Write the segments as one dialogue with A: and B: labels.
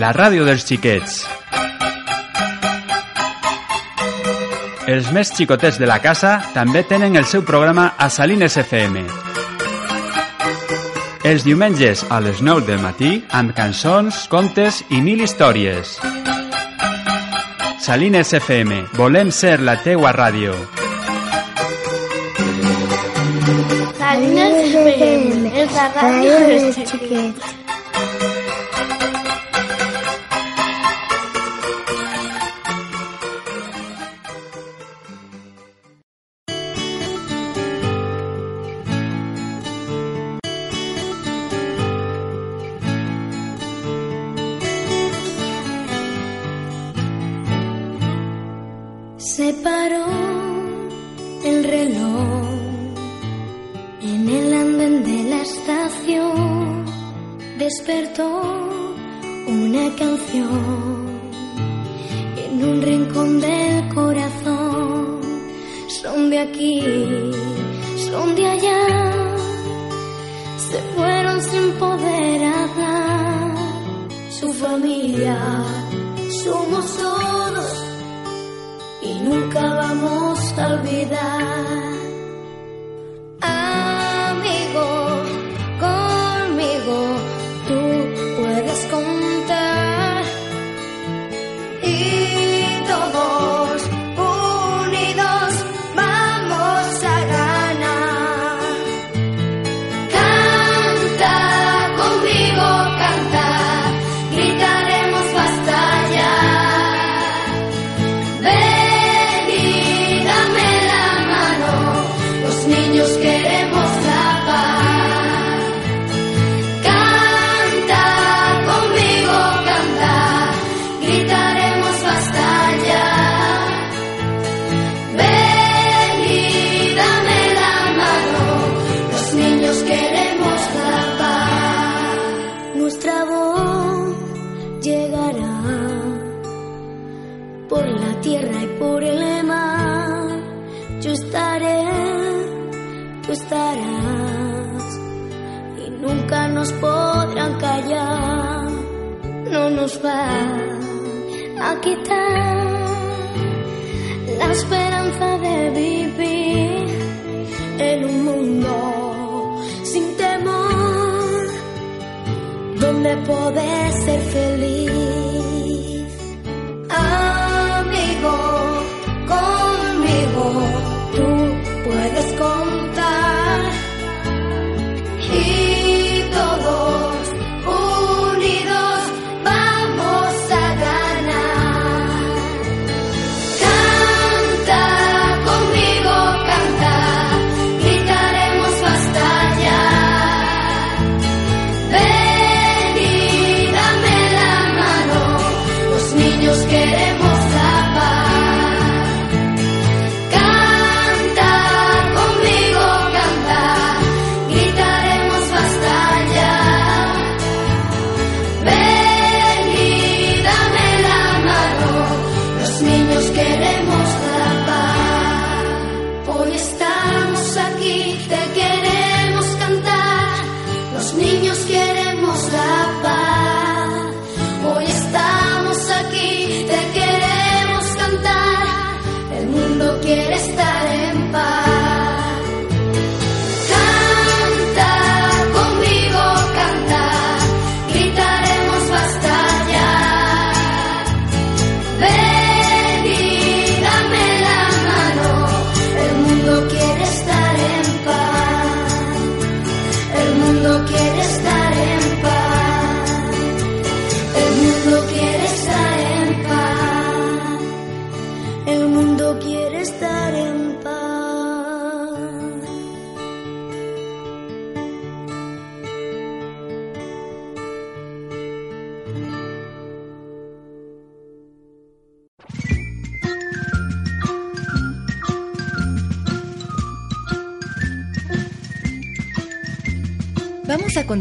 A: La ràdio dels xiquets. Els més xicotets de la casa també tenen el seu programa a Salines FM. Els diumenges a les 9 del matí amb cançons, contes i mil històries. Salines FM, volem ser la teua ràdio.
B: Salines FM, és la ràdio dels xiquets.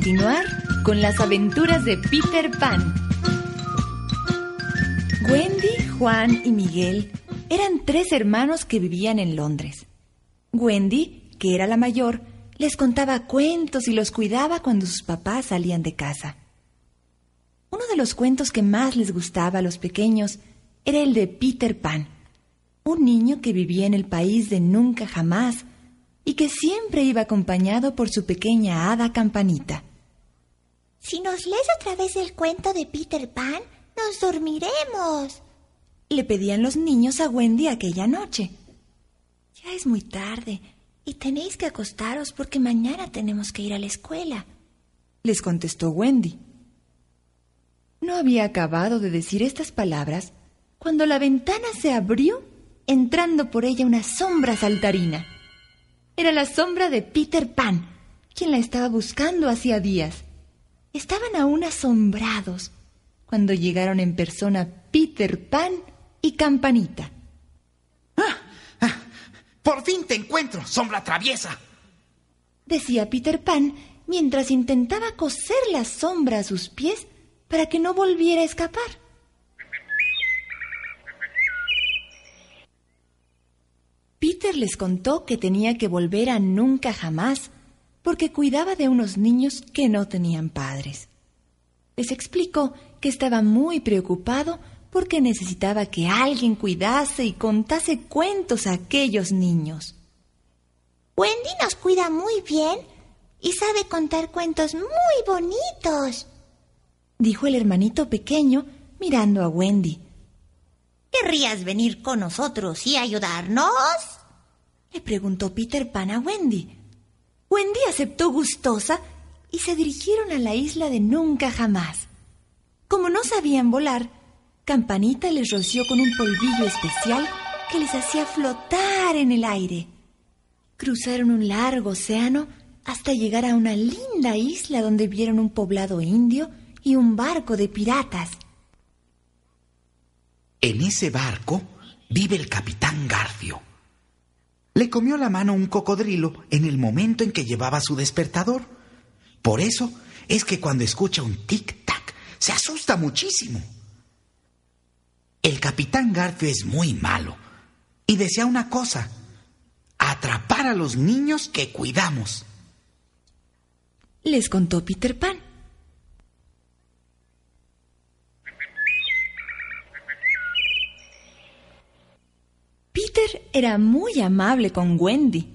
C: Continuar con las aventuras de Peter Pan. Wendy, Juan y Miguel eran tres hermanos que vivían en Londres. Wendy, que era la mayor, les contaba cuentos y los cuidaba cuando sus papás salían de casa. Uno de los cuentos que más les gustaba a los pequeños era el de Peter Pan, un niño que vivía en el país de nunca jamás y que siempre iba acompañado por su pequeña hada campanita.
B: Si nos lees otra vez el cuento de Peter Pan, nos dormiremos.
C: Le pedían los niños a Wendy aquella noche. Ya es muy tarde y tenéis que acostaros porque mañana tenemos que ir a la escuela, les contestó Wendy. No había acabado de decir estas palabras cuando la ventana se abrió, entrando por ella una sombra saltarina. Era la sombra de Peter Pan, quien la estaba buscando hacía días. Estaban aún asombrados cuando llegaron en persona Peter Pan y Campanita.
D: ¡Ah! ¡Ah! ¡Por fin te encuentro, sombra traviesa!
C: Decía Peter Pan mientras intentaba coser la sombra a sus pies para que no volviera a escapar. Peter les contó que tenía que volver a nunca jamás porque cuidaba de unos niños que no tenían padres. Les explicó que estaba muy preocupado porque necesitaba que alguien cuidase y contase cuentos a aquellos niños.
B: Wendy nos cuida muy bien y sabe contar cuentos muy bonitos,
C: dijo el hermanito pequeño mirando a Wendy.
B: ¿Querrías venir con nosotros y ayudarnos?
C: Le preguntó Peter Pan a Wendy. Wendy aceptó gustosa y se dirigieron a la isla de Nunca Jamás. Como no sabían volar, Campanita les roció con un polvillo especial que les hacía flotar en el aire. Cruzaron un largo océano hasta llegar a una linda isla donde vieron un poblado indio y un barco de piratas.
D: En ese barco vive el capitán Garfio. Le comió la mano un cocodrilo en el momento en que llevaba su despertador. Por eso es que cuando escucha un tic-tac se asusta muchísimo. El capitán Garfio es muy malo y desea una cosa, atrapar a los niños que cuidamos.
C: Les contó Peter Pan. Peter era muy amable con Wendy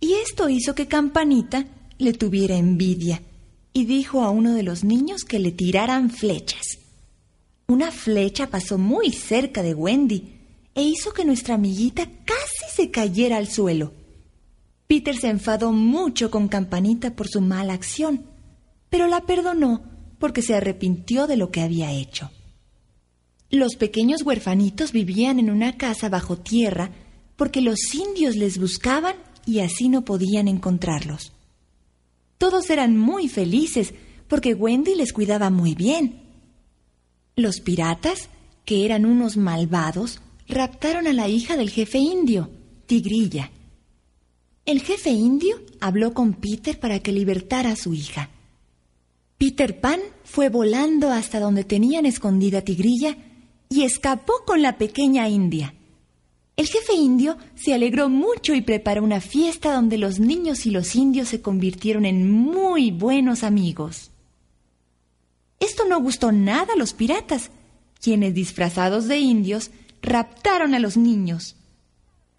C: y esto hizo que Campanita le tuviera envidia y dijo a uno de los niños que le tiraran flechas. Una flecha pasó muy cerca de Wendy e hizo que nuestra amiguita casi se cayera al suelo. Peter se enfadó mucho con Campanita por su mala acción, pero la perdonó porque se arrepintió de lo que había hecho. Los pequeños huerfanitos vivían en una casa bajo tierra porque los indios les buscaban y así no podían encontrarlos. Todos eran muy felices porque Wendy les cuidaba muy bien. Los piratas, que eran unos malvados, raptaron a la hija del jefe indio, Tigrilla. El jefe indio habló con Peter para que libertara a su hija. Peter Pan fue volando hasta donde tenían escondida Tigrilla y escapó con la pequeña india. El jefe indio se alegró mucho y preparó una fiesta donde los niños y los indios se convirtieron en muy buenos amigos. Esto no gustó nada a los piratas, quienes disfrazados de indios raptaron a los niños.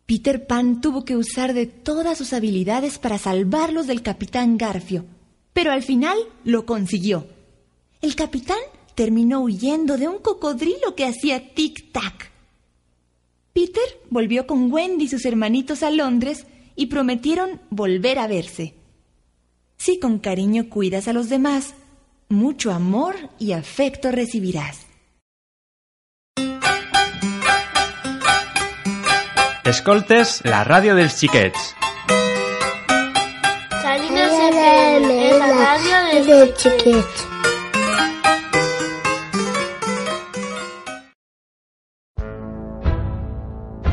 C: Peter Pan tuvo que usar de todas sus habilidades para salvarlos del capitán Garfio, pero al final lo consiguió. El capitán terminó huyendo de un cocodrilo que hacía tic-tac. Volvió con Wendy y sus hermanitos a Londres y prometieron volver a verse. Si con cariño cuidas a los demás, mucho amor y afecto recibirás.
A: Escoltes la ràdio dels xiquets.
E: Salinas FM la radio de
B: de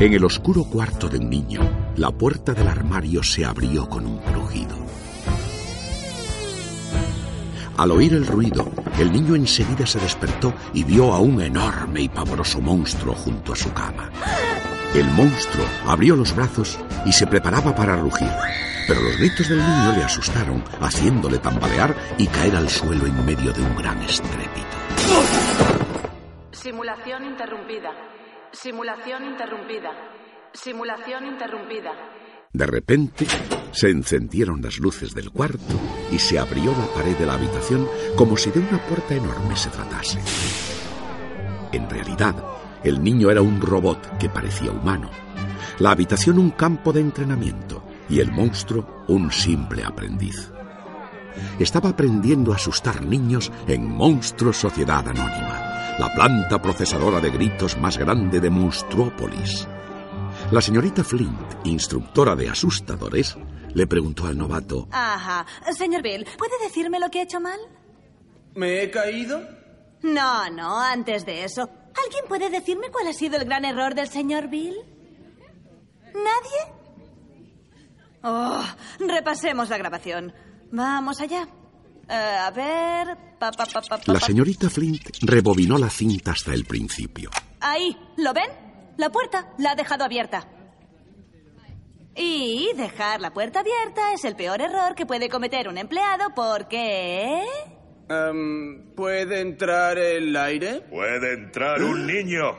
F: En el oscuro cuarto de un niño, la puerta del armario se abrió con un crujido. Al oír el ruido, el niño enseguida se despertó y vio a un enorme y pavoroso monstruo junto a su cama. El monstruo abrió los brazos y se preparaba para rugir, pero los gritos del niño le asustaron, haciéndole tambalear y caer al suelo en medio de un gran estrépito.
G: Simulación interrumpida. Simulación interrumpida. Simulación interrumpida.
F: De repente, se encendieron las luces del cuarto y se abrió la pared de la habitación como si de una puerta enorme se tratase. En realidad, el niño era un robot que parecía humano, la habitación un campo de entrenamiento y el monstruo un simple aprendiz. Estaba aprendiendo a asustar niños en Monstruo Sociedad Anónima, la planta procesadora de gritos más grande de Monstruópolis. La señorita Flint, instructora de asustadores, le preguntó al novato,
H: Ajá. Señor Bill, ¿puede decirme lo que he hecho mal?
I: ¿Me he caído?
H: No, no, antes de eso. ¿Alguien puede decirme cuál ha sido el gran error del señor Bill? ¿Nadie? Oh, repasemos la grabación. Vamos allá. Eh, a ver. Pa, pa, pa, pa, pa,
F: La señorita Flint rebobinó la cinta hasta el principio.
H: Ahí, ¿lo ven? La puerta la ha dejado abierta. Y dejar la puerta abierta es el peor error que puede cometer un empleado porque...
I: Em, ¿Puede entrar el aire?
J: Puede entrar un niño.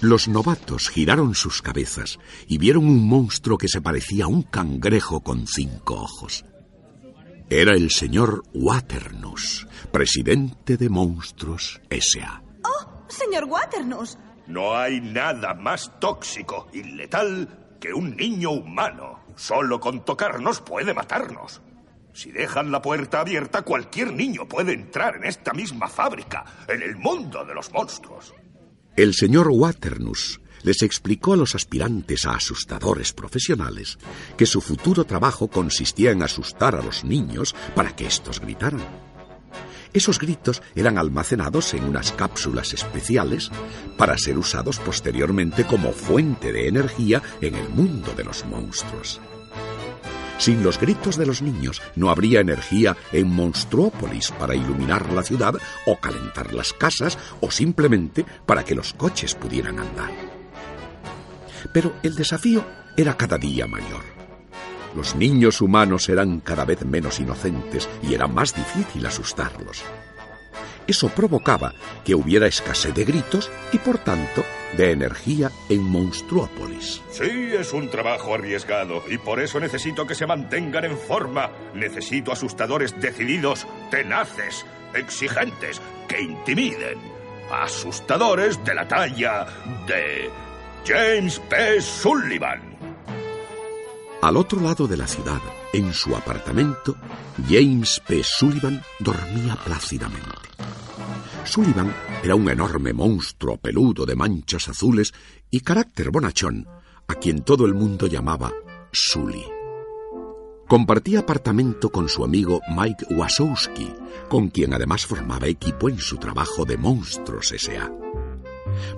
F: Los novatos giraron sus cabezas y vieron un monstruo que se parecía a un cangrejo con cinco ojos. Era el señor Waternus, presidente de Monstruos S.A.
H: ¡Oh, señor Waternus!
J: No hay nada más tóxico y letal que un niño humano. Solo con tocarnos puede matarnos. Si dejan la puerta abierta, cualquier niño puede entrar en esta misma fábrica, en el mundo de los monstruos.
F: El señor Waternus les explicó a los aspirantes a asustadores profesionales que su futuro trabajo consistía en asustar a los niños para que estos gritaran. Esos gritos eran almacenados en unas cápsulas especiales para ser usados posteriormente como fuente de energía en el mundo de los monstruos. Sin los gritos de los niños no habría energía en Monstruópolis para iluminar la ciudad o calentar las casas o simplemente para que los coches pudieran andar. Pero el desafío era cada día mayor. Los niños humanos eran cada vez menos inocentes y era más difícil asustarlos. Eso provocaba que hubiera escasez de gritos y, por tanto, de energía en Monstruópolis.
J: Sí, es un trabajo arriesgado y por eso necesito que se mantengan en forma. Necesito asustadores decididos, tenaces, exigentes, que intimiden. Asustadores de la talla de James P. Sullivan.
F: Al otro lado de la ciudad, en su apartamento, James P. Sullivan dormía plácidamente. Sullivan era un enorme monstruo peludo de manchas azules y carácter bonachón, a quien todo el mundo llamaba Sully. Compartía apartamento con su amigo Mike Wasowski, con quien además formaba equipo en su trabajo de Monstruos S.A.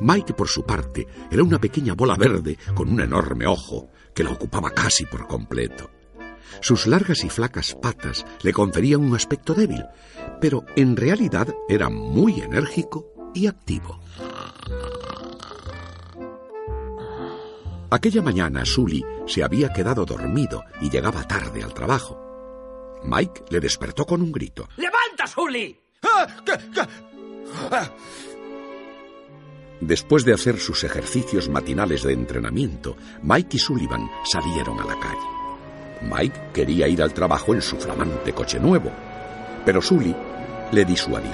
F: Mike, por su parte, era una pequeña bola verde con un enorme ojo que la ocupaba casi por completo. Sus largas y flacas patas le conferían un aspecto débil, pero en realidad era muy enérgico y activo. Aquella mañana Sully se había quedado dormido y llegaba tarde al trabajo. Mike le despertó con un grito.
K: ¡Levanta, Sully!
F: Después de hacer sus ejercicios matinales de entrenamiento, Mike y Sullivan salieron a la calle. Mike quería ir al trabajo en su flamante coche nuevo, pero Sully le disuadió.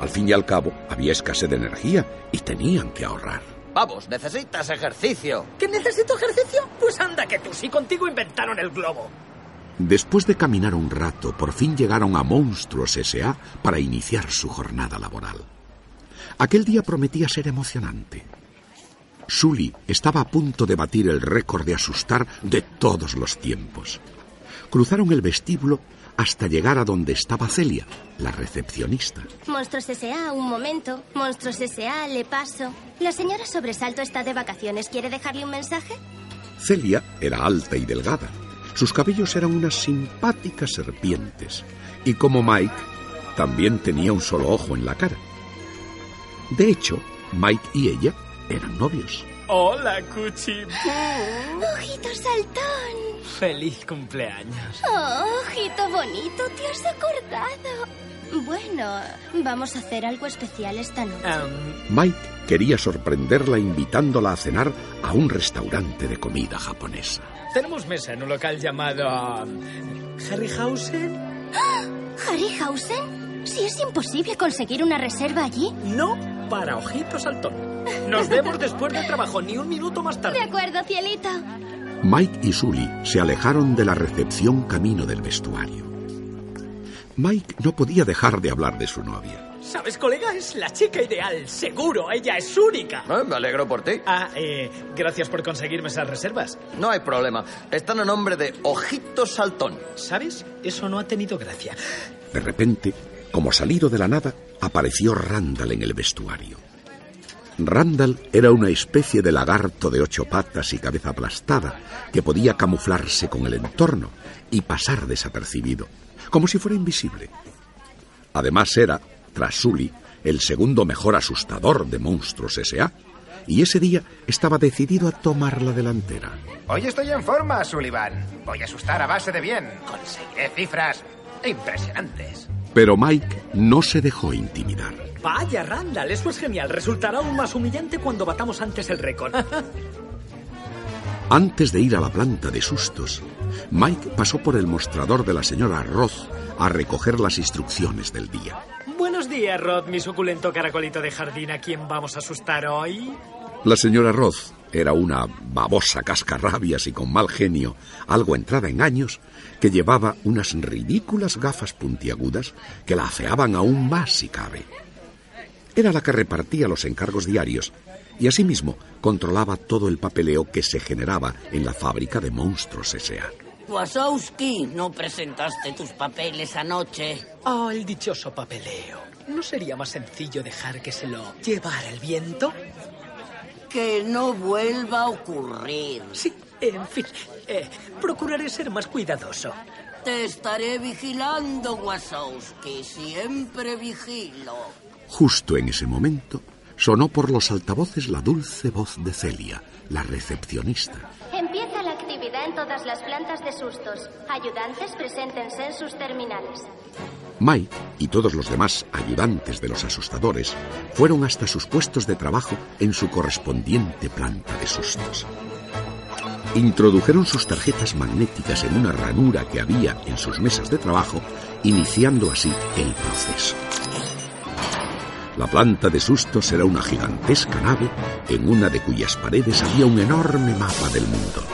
F: Al fin y al cabo, había escasez de energía y tenían que ahorrar.
K: Vamos, necesitas ejercicio. ¿Que necesito ejercicio? Pues anda que tú sí contigo inventaron el globo.
F: Después de caminar un rato, por fin llegaron a Monstruos S.A. para iniciar su jornada laboral. Aquel día prometía ser emocionante. Sully estaba a punto de batir el récord de asustar de todos los tiempos. Cruzaron el vestíbulo hasta llegar a donde estaba Celia, la recepcionista.
L: Monstruos S.A., un momento. Monstruos S.A., le paso. La señora Sobresalto está de vacaciones. ¿Quiere dejarle un mensaje?
F: Celia era alta y delgada, Sus cabellos eran unas simpáticas serpientes, y como Mike, también tenía un solo ojo en la cara. De hecho, Mike y ella eran novios.
M: Hola, Cuchipú.
L: Ojito saltón.
M: Feliz cumpleaños.
L: Oh, ojito bonito, te has acordado. Bueno, vamos a hacer algo especial esta noche.
F: Mike quería sorprenderla invitándola a cenar a un restaurante de comida japonesa.
M: Tenemos mesa en un local llamado... um, Harryhausen.
L: ¡Ah! ¿Harryhausen? Si es imposible conseguir una reserva allí.
M: No para Ojito Saltón. Nos vemos después del trabajo, ni un minuto más
L: De
M: tarde.
L: acuerdo, cielito.
F: Mike y Sully se alejaron de la recepción camino del vestuario. Mike no podía dejar de hablar de su novia.
M: ¿Sabes, colega? Es la chica ideal. Seguro, ella es única.
K: Eh, me alegro por ti.
M: Ah, eh, gracias por conseguirme esas reservas.
K: No hay problema. Están a nombre de Ojito Saltón.
M: ¿Sabes? Eso no ha tenido gracia.
F: De repente, como salido de la nada, apareció Randall en el vestuario. Randall era una especie de lagarto de ocho patas y cabeza aplastada que podía camuflarse con el entorno y pasar desapercibido, como si fuera invisible. Además era, tras Sully, el segundo mejor asustador de Monstruos S.A. y ese día estaba decidido a tomar la delantera.
N: Hoy estoy en forma, Sullivan. Voy a asustar a base de bien. Conseguiré cifras impresionantes.
F: Pero Mike no se dejó intimidar.
M: Vaya, Randall, eso es genial. Resultará aún más humillante cuando batamos antes el récord.
F: Antes de ir a la planta de sustos, Mike pasó por el mostrador de la señora Roth a recoger las instrucciones del día.
M: Buenos días, Rod, mi suculento caracolito de jardín. ¿A quién vamos a asustar hoy?
F: La señora Roth era una babosa cascarrabias y con mal genio, algo entrada en años, que llevaba unas ridículas gafas puntiagudas que la afeaban aún más si cabe. Era la que repartía los encargos diarios y asimismo controlaba todo el papeleo que se generaba en la fábrica de monstruos S.A.
O: Wasowski, ¿no presentaste tus papeles anoche?
M: Oh, el dichoso papeleo. ¿No sería más sencillo dejar que se lo llevara el viento?
O: Que no vuelva a ocurrir.
M: Sí, en fin, eh, procuraré ser más cuidadoso.
O: Te estaré vigilando, Wasowski. Siempre vigilo.
F: Justo en ese momento sonó por los altavoces la dulce voz de Celia, la recepcionista.
L: Empieza la actividad en todas las plantas de sustos. Ayudantes, preséntense en sus terminales.
F: Mike y todos los demás ayudantes de los asustadores fueron hasta sus puestos de trabajo en su correspondiente planta de sustos. Introdujeron sus tarjetas magnéticas en una ranura que había en sus mesas de trabajo, iniciando así el proceso. La planta de sustos era una gigantesca nave en una de cuyas paredes había un enorme mapa del mundo.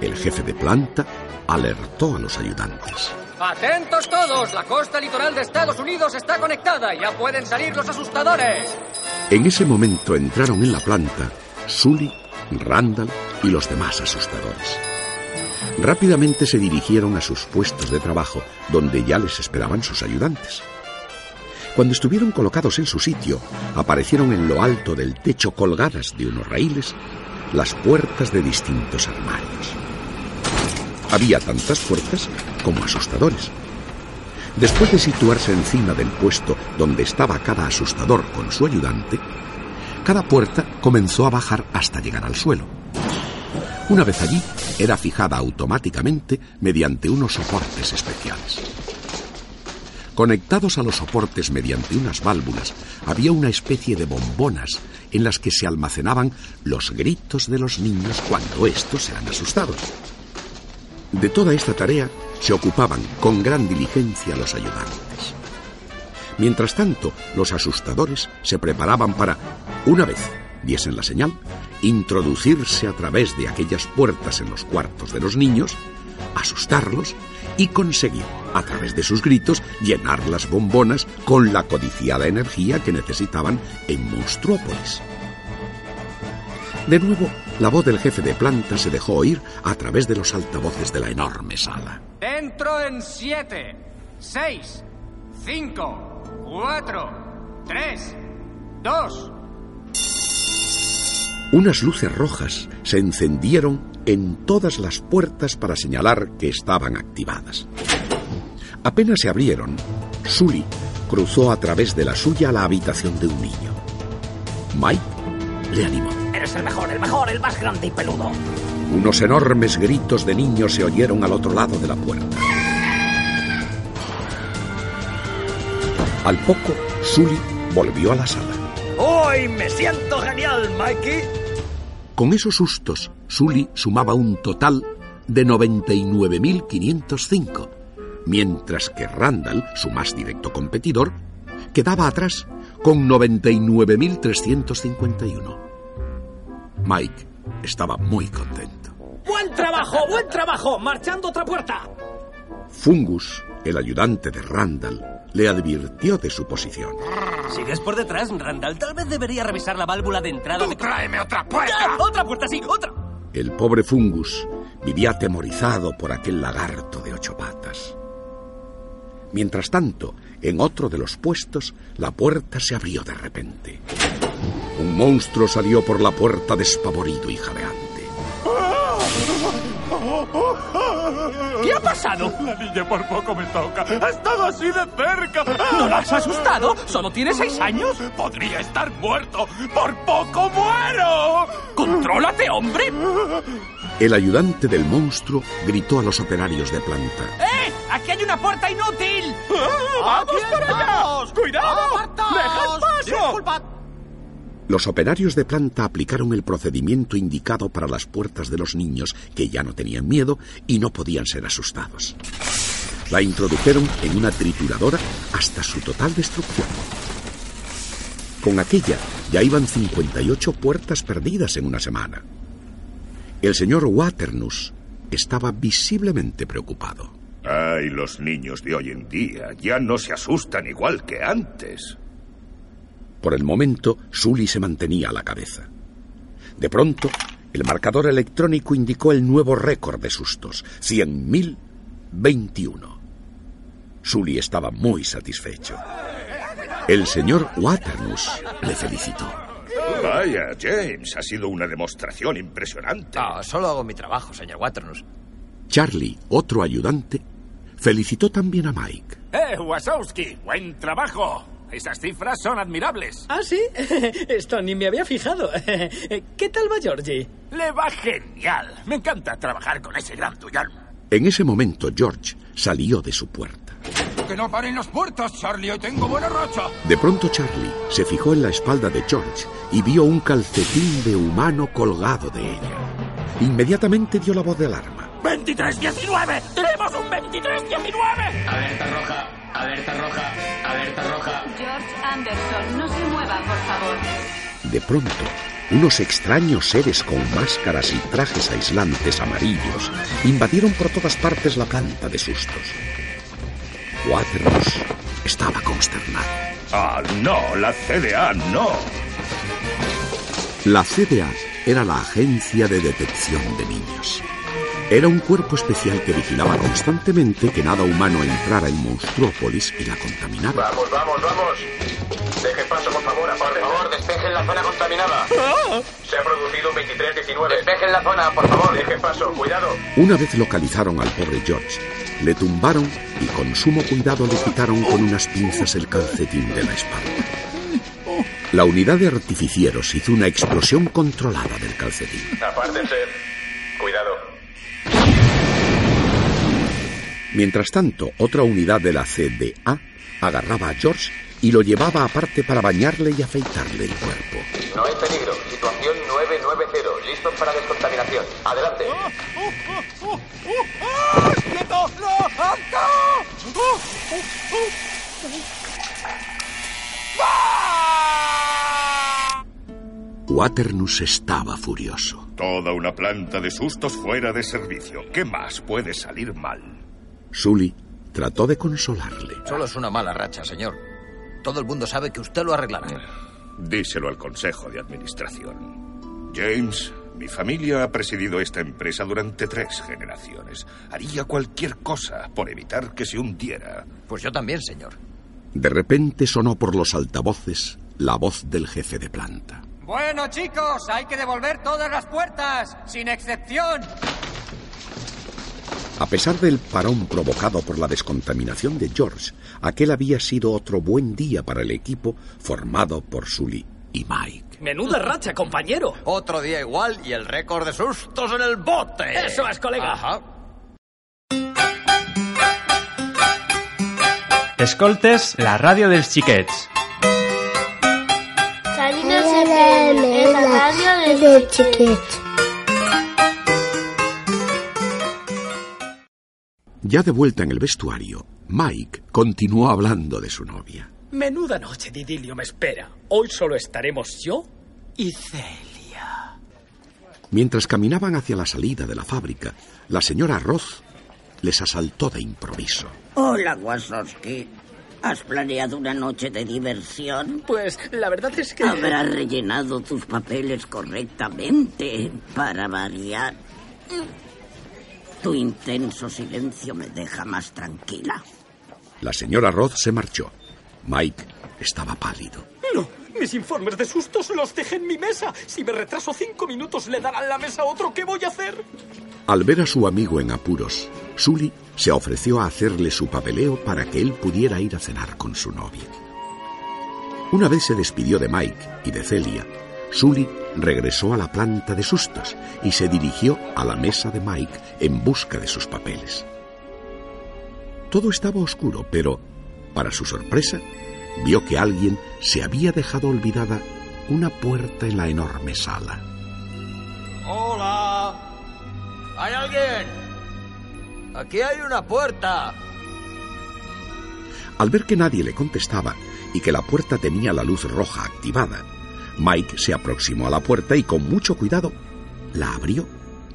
F: El jefe de planta alertó a los ayudantes.
P: Atentos todos, la costa litoral de Estados Unidos está conectada, ya pueden salir los asustadores.
F: En ese momento entraron en la planta Sully, Randall y los demás asustadores. Rápidamente se dirigieron a sus puestos de trabajo, donde ya les esperaban sus ayudantes. Cuando estuvieron colocados en su sitio, aparecieron en lo alto del techo colgadas de unos raíles las puertas de distintos armarios. Había tantas puertas como asustadores. Después de situarse encima del puesto donde estaba cada asustador con su ayudante, cada puerta comenzó a bajar hasta llegar al suelo. Una vez allí, era fijada automáticamente mediante unos soportes especiales. Conectados a los soportes mediante unas válvulas, había una especie de bombonas en las que se almacenaban los gritos de los niños cuando estos eran asustados. De toda esta tarea se ocupaban con gran diligencia los ayudantes. Mientras tanto, los asustadores se preparaban para, una vez diesen la señal, introducirse a través de aquellas puertas en los cuartos de los niños, asustarlos y conseguir, a través de sus gritos, llenar las bombonas con la codiciada energía que necesitaban en Monstruópolis. De nuevo, la voz del jefe de planta se dejó oír a través de los altavoces de la enorme sala.
P: Entro en siete, seis, cinco, cuatro, tres, dos.
F: Unas luces rojas se encendieron en todas las puertas para señalar que estaban activadas. Apenas se abrieron, Sully cruzó a través de la suya a la habitación de un niño. Mike le animó.
K: Eres el mejor, el mejor, el más grande y peludo.
F: Unos enormes gritos de niños se oyeron al otro lado de la puerta. Al poco, Sully volvió a la sala.
K: ¡Hoy me siento genial, Mikey!
F: Con esos sustos, Sully sumaba un total de 99.505, mientras que Randall, su más directo competidor, quedaba atrás con 99.351. Mike estaba muy contento.
M: ¡Buen trabajo, buen trabajo! ¡Marchando otra puerta!
F: Fungus, el ayudante de Randall, le advirtió de su posición.
Q: ¿Sigues por detrás, Randall? Tal vez debería revisar la válvula de entrada
N: ¡Tú
Q: de...
N: tráeme otra puerta!
Q: ¡Ya! ¡Otra puerta, sí! ¡Otra!
F: El pobre Fungus vivía atemorizado por aquel lagarto de ocho patas. Mientras tanto, en otro de los puestos, la puerta se abrió de repente. Un monstruo salió por la puerta despavorido y jadeante.
Q: ¿Qué ha pasado?
J: La niña por poco me toca. Ha estado así de cerca.
Q: ¿No la has asustado? ¿Solo tiene seis años?
J: Podría estar muerto. Por poco muero.
Q: ¡Contrólate, hombre!
F: El ayudante del monstruo gritó a los operarios de planta.
Q: ¡Eh! ¡Aquí hay una puerta inútil!
J: ¡Vamos para allá! ¡Cuidado!
Q: ¡Dejad paso!
F: Los operarios de planta aplicaron el procedimiento indicado para las puertas de los niños, que ya no tenían miedo y no podían ser asustados. La introdujeron en una trituradora hasta su total destrucción. Con aquella ya iban 58 puertas perdidas en una semana. El señor Waternus estaba visiblemente preocupado.
J: Ay, los niños de hoy en día ya no se asustan igual que antes.
F: Por el momento, Sully se mantenía a la cabeza. De pronto, el marcador electrónico indicó el nuevo récord de sustos, 100.021. Sully estaba muy satisfecho. El señor Waternus le felicitó.
J: Vaya, James, ha sido una demostración impresionante.
K: No, solo hago mi trabajo, señor Waternus.
F: Charlie, otro ayudante, felicitó también a Mike.
R: ¡Eh, Wasowski! ¡Buen trabajo! Esas cifras son admirables.
M: ¿Ah, sí? Esto ni me había fijado. ¿Qué tal va Georgie?
R: Le va genial. Me encanta trabajar con ese gran tuyón.
F: En ese momento, George salió de su puerta.
S: ¡Que no paren las puertas, Charlie! ¡Hoy tengo buena racha!
F: De pronto, Charlie se fijó en la espalda de George y vio un calcetín de humano colgado de ella. Inmediatamente dio la voz de alarma.
R: ¡23-19! ¡Tenemos un 23-19!
P: Alerta roja, alerta roja, alerta roja.
G: George Anderson, no se mueva, por favor.
F: De pronto, unos extraños seres con máscaras y trajes aislantes amarillos invadieron por todas partes la planta de sustos. Waterhouse estaba consternado.
J: Ah, no, la CDA no.
F: La CDA era la Agencia de Detección de Niños. Era un cuerpo especial que vigilaba constantemente que nada humano entrara en Monstruópolis y la contaminara.
T: Vamos, vamos, vamos. Dejen paso, por favor. Por favor, despejen la zona contaminada. Se ha producido un 23-19. Despejen la zona, por favor. Dejen paso, cuidado.
F: Una vez localizaron al pobre George, le tumbaron y con sumo cuidado le quitaron con unas pinzas el calcetín de la espalda. La unidad de artificieros hizo una explosión controlada del calcetín.
T: Apártense. Cuidado.
F: Mientras tanto, otra unidad de la CDA agarraba a George y lo llevaba aparte para bañarle y afeitarle el cuerpo.
T: No hay peligro. Situación 990. Listos para descontaminación. Adelante.
R: ¡Quieto! ¡No! ¡Alto!
F: Waternus estaba furioso.
J: Toda una planta de sustos fuera de servicio. ¿Qué más puede salir mal?
F: Sully trató de consolarle.
K: Solo es una mala racha, señor. Todo el mundo sabe que usted lo arreglará.
J: Díselo al Consejo de Administración. James, mi familia ha presidido esta empresa durante tres generaciones. Haría cualquier cosa por evitar que se hundiera.
K: Pues yo también, señor.
F: De repente sonó por los altavoces la voz del jefe de planta.
P: Bueno, chicos, hay que devolver todas las puertas, sin excepción.
F: A pesar del parón provocado por la descontaminación de George, aquel había sido otro buen día para el equipo formado por Sully y Mike.
M: Menuda racha, compañero.
K: Otro día igual y el récord de sustos en el bote.
M: Eso es, colega.
K: Ajá.
A: Escoltes la ràdio dels xiquets.
U: Salinas FM, la radio de chiquets.
F: Ya de vuelta en el vestuario, Mike continuó hablando de su novia.
M: Menuda noche de idilio me espera. Hoy solo estaremos yo y Celia.
F: Mientras caminaban hacia la salida de la fábrica, la señora Roth les asaltó de improviso.
O: Hola, Wasowski. ¿Has planeado una noche de diversión?
M: Pues la verdad es que...
O: Habrás rellenado tus papeles correctamente, para variar. Tu intenso silencio me deja más tranquila.
F: La señora Roth se marchó. Mike estaba pálido.
M: No, mis informes de sustos los dejé en mi mesa. Si me retraso cinco minutos le darán la mesa a otro. ¿Qué voy a hacer?
F: Al ver a su amigo en apuros, Sully se ofreció a hacerle su papeleo para que él pudiera ir a cenar con su novia. Una vez se despidió de Mike y de Celia, Sully regresó a la planta de sustos y se dirigió a la mesa de Mike en busca de sus papeles. Todo estaba oscuro, pero, para su sorpresa, vio que alguien se había dejado olvidada una puerta en la enorme sala.
K: Hola. ¿Hay alguien? Aquí hay una puerta.
F: Al ver que nadie le contestaba y que la puerta tenía la luz roja activada, Mike se aproximó a la puerta y con mucho cuidado la abrió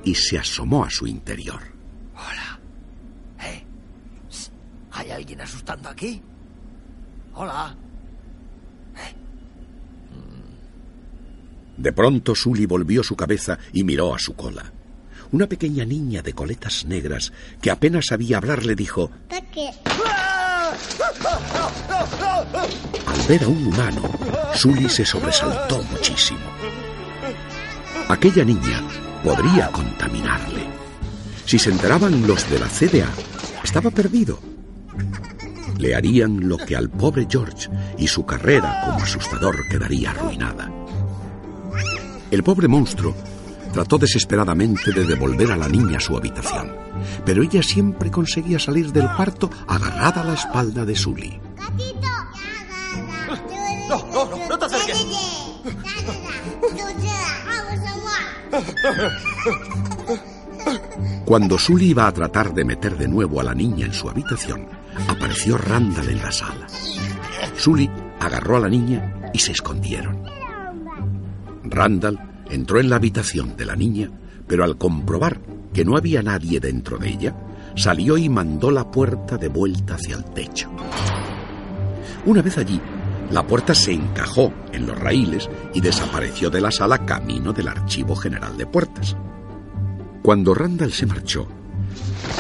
F: y se asomó a su interior.
K: Hola. ¿Eh? ¿Hay alguien asustando aquí? Hola.
F: De pronto Sully volvió su cabeza y miró a su cola. Una pequeña niña de coletas negras que apenas sabía hablar le dijo, al ver a un humano, Sully se sobresaltó muchísimo. Aquella niña podría contaminarle. Si se enteraban los de la CDA, estaba perdido. Le harían lo que al pobre George y su carrera como asustador quedaría arruinada. El pobre monstruo trató desesperadamente de devolver a la niña a su habitación, pero ella siempre conseguía salir del cuarto agarrada a la espalda de Sully.
K: No, no, no, no te acerques.
F: Cuando Sully iba a tratar de meter de nuevo a la niña en su habitación, apareció Randall en la sala. Sully agarró a la niña y se escondieron. Randall entró en la habitación de la niña, pero al comprobar que no había nadie dentro de ella, salió y mandó la puerta de vuelta hacia el techo. Una vez allí, la puerta se encajó en los raíles y desapareció de la sala camino del Archivo General de Puertas. Cuando Randall se marchó,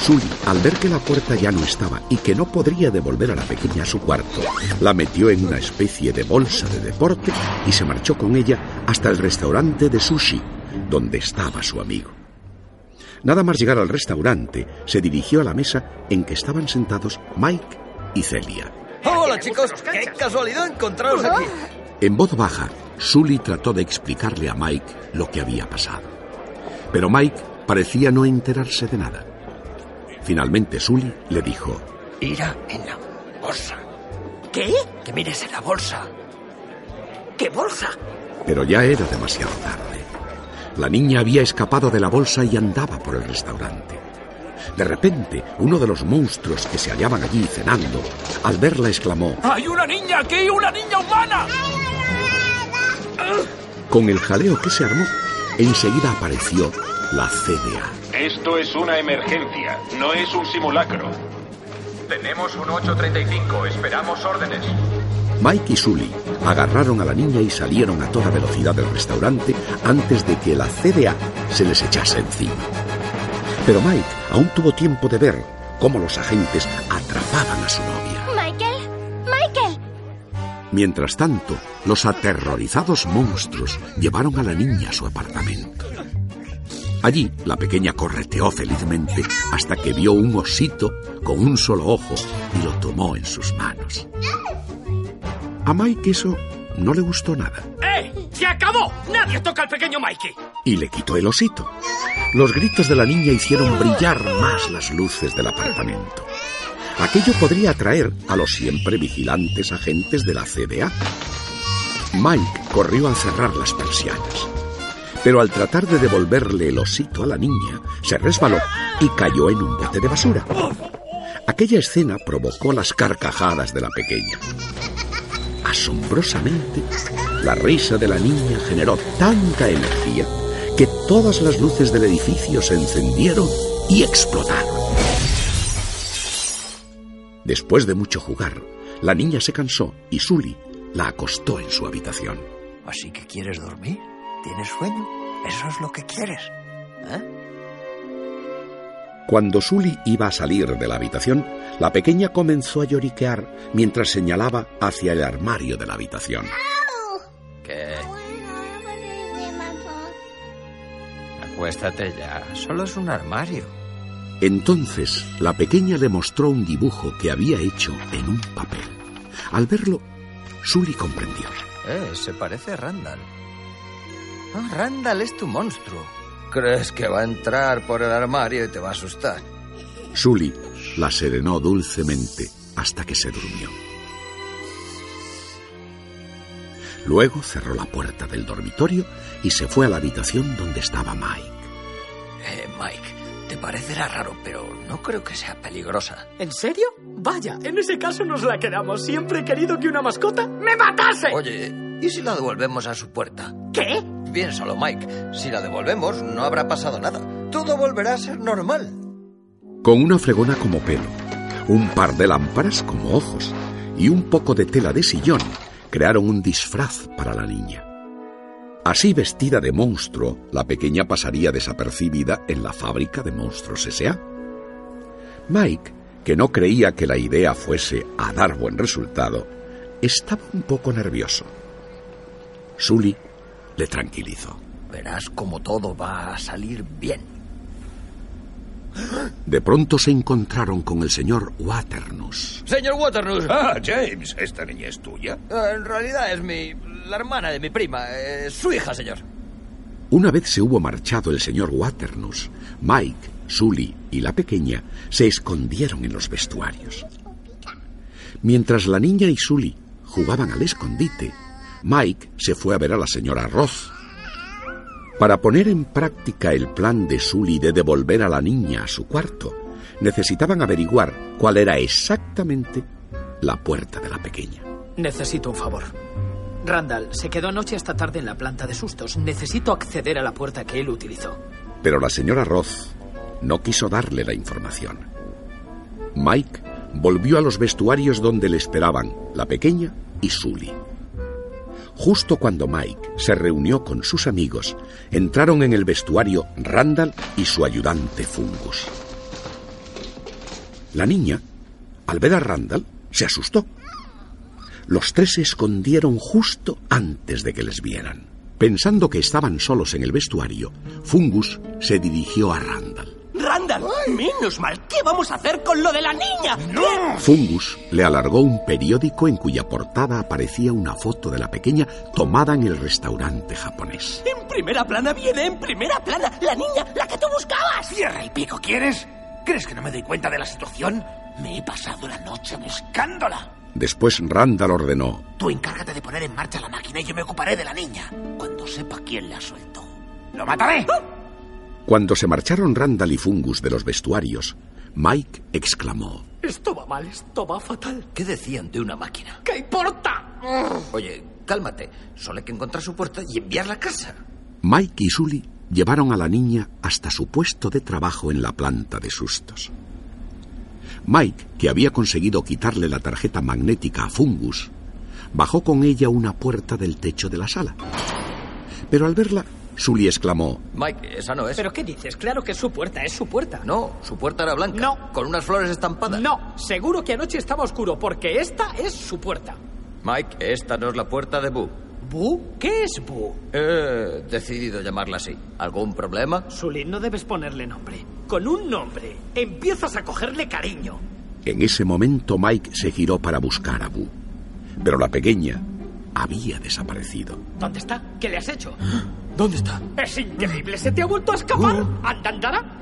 F: Sully, al ver que la puerta ya no estaba y que no podría devolver a la pequeña a su cuarto, la metió en una especie de bolsa de deporte y se marchó con ella hasta el restaurante de sushi, donde estaba su amigo. Nada más llegar al restaurante, se dirigió a la mesa en que estaban sentados Mike y Celia.
K: Hola, chicos. Qué casualidad encontraros aquí.
F: En voz baja, Sully trató de explicarle a Mike lo que había pasado. Pero Mike parecía no enterarse de nada. Finalmente Sully le dijo,
K: Mira en la bolsa. ¿Qué? Que mires en la bolsa. ¿Qué bolsa?
F: pero ya era demasiado tarde. La niña había escapado de la bolsa y andaba por el restaurante. De repente, uno de los monstruos que se hallaban allí cenando, al verla exclamó,
S: ¡Hay una niña aquí! ¡Una niña humana!
F: con el jaleo que se armó, enseguida apareció la CDA.
T: Esto es una emergencia, no es un simulacro. Tenemos un 835, esperamos órdenes.
F: Mike y Sully agarraron a la niña y salieron a toda velocidad del restaurante antes de que la CDA se les echase encima. Pero Mike aún tuvo tiempo de ver cómo los agentes atrapaban a su novia.
L: Michael, Michael.
F: Mientras tanto, los aterrorizados monstruos llevaron a la niña a su apartamento. Allí, la pequeña correteó felizmente hasta que vio un osito con un solo ojo y lo tomó en sus manos. A Mike eso no le gustó nada
M: ¡Eh! ¡Se acabó! ¡Nadie toca al pequeño Mikey!
F: y le quitó el osito. Los gritos de la niña hicieron brillar más las luces del apartamento. Aquello podría atraer a los siempre vigilantes agentes de la CDA. Mike corrió a cerrar las persianas. Pero al tratar de devolverle el osito a la niña, se resbaló y cayó en un bote de basura. Aquella escena provocó las carcajadas de la pequeña. Asombrosamente, la risa de la niña generó tanta energía que todas las luces del edificio se encendieron y explotaron. Después de mucho jugar, la niña se cansó y Sully la acostó en su habitación.
K: ¿Así que quieres dormir? ¿Tienes sueño? ¿Eso es lo que quieres? ¿Eh?
F: Cuando Sully iba a salir de la habitación, la pequeña comenzó a lloriquear mientras señalaba hacia el armario de la habitación.
P: ¿Qué? Acuéstate ya. Solo es un armario.
F: Entonces, la pequeña le mostró un dibujo que había hecho en un papel. Al verlo, Sully comprendió.
P: Eh, se parece a Randall. Ah, Randall es tu monstruo. ¿Crees que va a entrar por el armario y te va a asustar?
F: Sully la serenó dulcemente hasta que se durmió. Luego cerró la puerta del dormitorio y se fue a la habitación donde estaba Mike.
K: Eh, Mike, te parecerá raro, pero no creo que sea peligrosa.
M: ¿En serio? Vaya, en ese caso nos la quedamos. Siempre he querido que una mascota me matase.
K: Oye, ¿y si la devolvemos a su puerta?
M: ¿Qué?
K: Piénsalo, Mike. Si la devolvemos, no habrá pasado nada. Todo volverá a ser normal.
F: Con una fregona como pelo, un par de lámparas como ojos y un poco de tela de sillón, crearon un disfraz para la niña. Así vestida de monstruo, la pequeña pasaría desapercibida en la fábrica de monstruos S.A. Mike, que no creía que la idea fuese a dar buen resultado, estaba un poco nervioso. Sully le tranquilizó.
K: Verás cómo todo va a salir bien.
F: De pronto se encontraron con el señor Waternus.
P: Señor Waternus.
J: Ah, James, ¿esta niña es tuya?
P: Eh, En realidad es mi... la hermana de mi prima. eh, su hija, señor.
F: Una vez se hubo marchado el señor Waternus, Mike, Sully y la pequeña se escondieron en los vestuarios. Mientras la niña y Sully jugaban al escondite, Mike se fue a ver a la señora Roth. Para poner en práctica el plan de Sully de devolver a la niña a su cuarto, necesitaban averiguar cuál era exactamente la puerta de la pequeña.
M: Necesito un favor. Randall se quedó anoche hasta tarde en la planta de sustos. Necesito acceder a la puerta que él utilizó.
F: Pero la señora Roth no quiso darle la información. Mike volvió a los vestuarios donde le esperaban la pequeña y Sully. Justo cuando Mike se reunió con sus amigos, entraron en el vestuario Randall y su ayudante Fungus. La niña, al ver a Randall, se asustó. Los tres se escondieron justo antes de que les vieran. Pensando que estaban solos en el vestuario, Fungus se dirigió a Randall.
Q: ¡Randall! ¡Menos mal! ¿Qué vamos a hacer con lo de la niña? ¡No!
F: Fungus le alargó un periódico en cuya portada aparecía una foto de la pequeña tomada en el restaurante japonés.
Q: En primera plana viene, en primera plana, la niña, la que tú buscabas.
R: ¿Tierra y pico quieres? ¿Crees que no me doy cuenta de la situación? Me he pasado la noche buscándola.
F: Después Randall ordenó.
R: Tú encárgate de poner en marcha la máquina y yo me ocuparé de la niña. Cuando sepa quién la suelto. ¡Lo mataré!
F: Cuando se marcharon Randall y Fungus de los vestuarios, Mike exclamó.
M: Esto va mal, esto va fatal.
K: ¿Qué decían de una máquina?
M: ¿Qué importa?
K: Oye, cálmate. Solo hay que encontrar su puerta y enviarla a casa.
F: Mike y Sully llevaron a la niña hasta su puesto de trabajo en la planta de sustos. Mike, que había conseguido quitarle la tarjeta magnética a Fungus, bajó con ella una puerta del techo de la sala. Pero al verla, Sully exclamó,
P: Mike, esa no es.
M: ¿Pero qué dices? Claro que es su puerta, es su puerta.
P: No, su puerta era blanca.
M: No.
P: Con unas flores estampadas.
M: No, seguro que anoche estaba oscuro, porque esta es su puerta.
P: Mike, esta no es la puerta de Boo.
M: ¿Bu? ¿Qué es Bu?
P: He decidido llamarla así. ¿Algún problema?
M: Sully, no debes ponerle nombre. Con un nombre empiezas a cogerle cariño.
F: En ese momento Mike se giró para buscar a Boo. Pero la pequeña había desaparecido.
M: ¿Dónde está? ¿Qué le has hecho?
P: ¿Dónde está?
M: Es increíble, se te ha vuelto a escapar. ¿Anda, andará?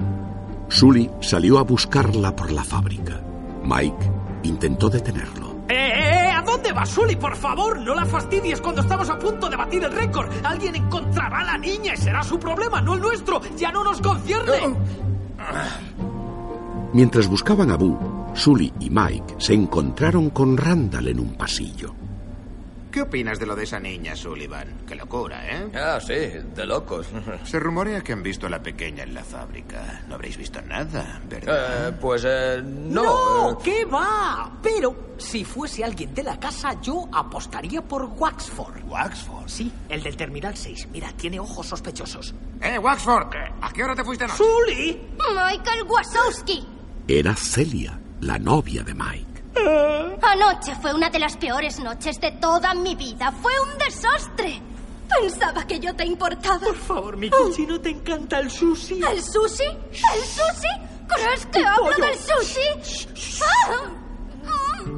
F: Sully salió a buscarla por la fábrica. Mike intentó detenerlo.
M: ¡Eh, eh, eh! ¿A dónde vas, Sully? Por favor, no la fastidies cuando estamos a punto de batir el récord. Alguien encontrará a la niña y será su problema, no el nuestro. Ya no nos concierne.
F: Mientras buscaban a Boo, Sully y Mike se encontraron con Randall en un pasillo.
N: ¿Qué opinas de lo de esa niña, Sullivan? Qué locura, ¿eh?
P: Ah, sí, de locos.
N: Se rumorea que han visto a la pequeña en la fábrica. No habréis visto nada, ¿verdad?
P: Eh, pues eh, no.
M: ¡No! ¿Qué va? Pero si fuese alguien de la casa, yo apostaría por Waxford.
N: ¿Waxford?
M: Sí, el del Terminal 6. Mira, tiene ojos sospechosos.
N: ¡Eh, Waxford! ¿A qué hora te fuiste anoche?
M: ¡Sully!
L: Michael Wasowski.
F: Era Celia, la novia de Mike.
L: Anoche fue una de las peores noches de toda mi vida. Fue un desastre. Pensaba que yo te importaba.
M: Por favor, mi cochino, ¿te encanta el sushi?
L: ¿El sushi? ¿El sushi? ¿Crees que hablo
M: pollo.
L: del sushi? Ah.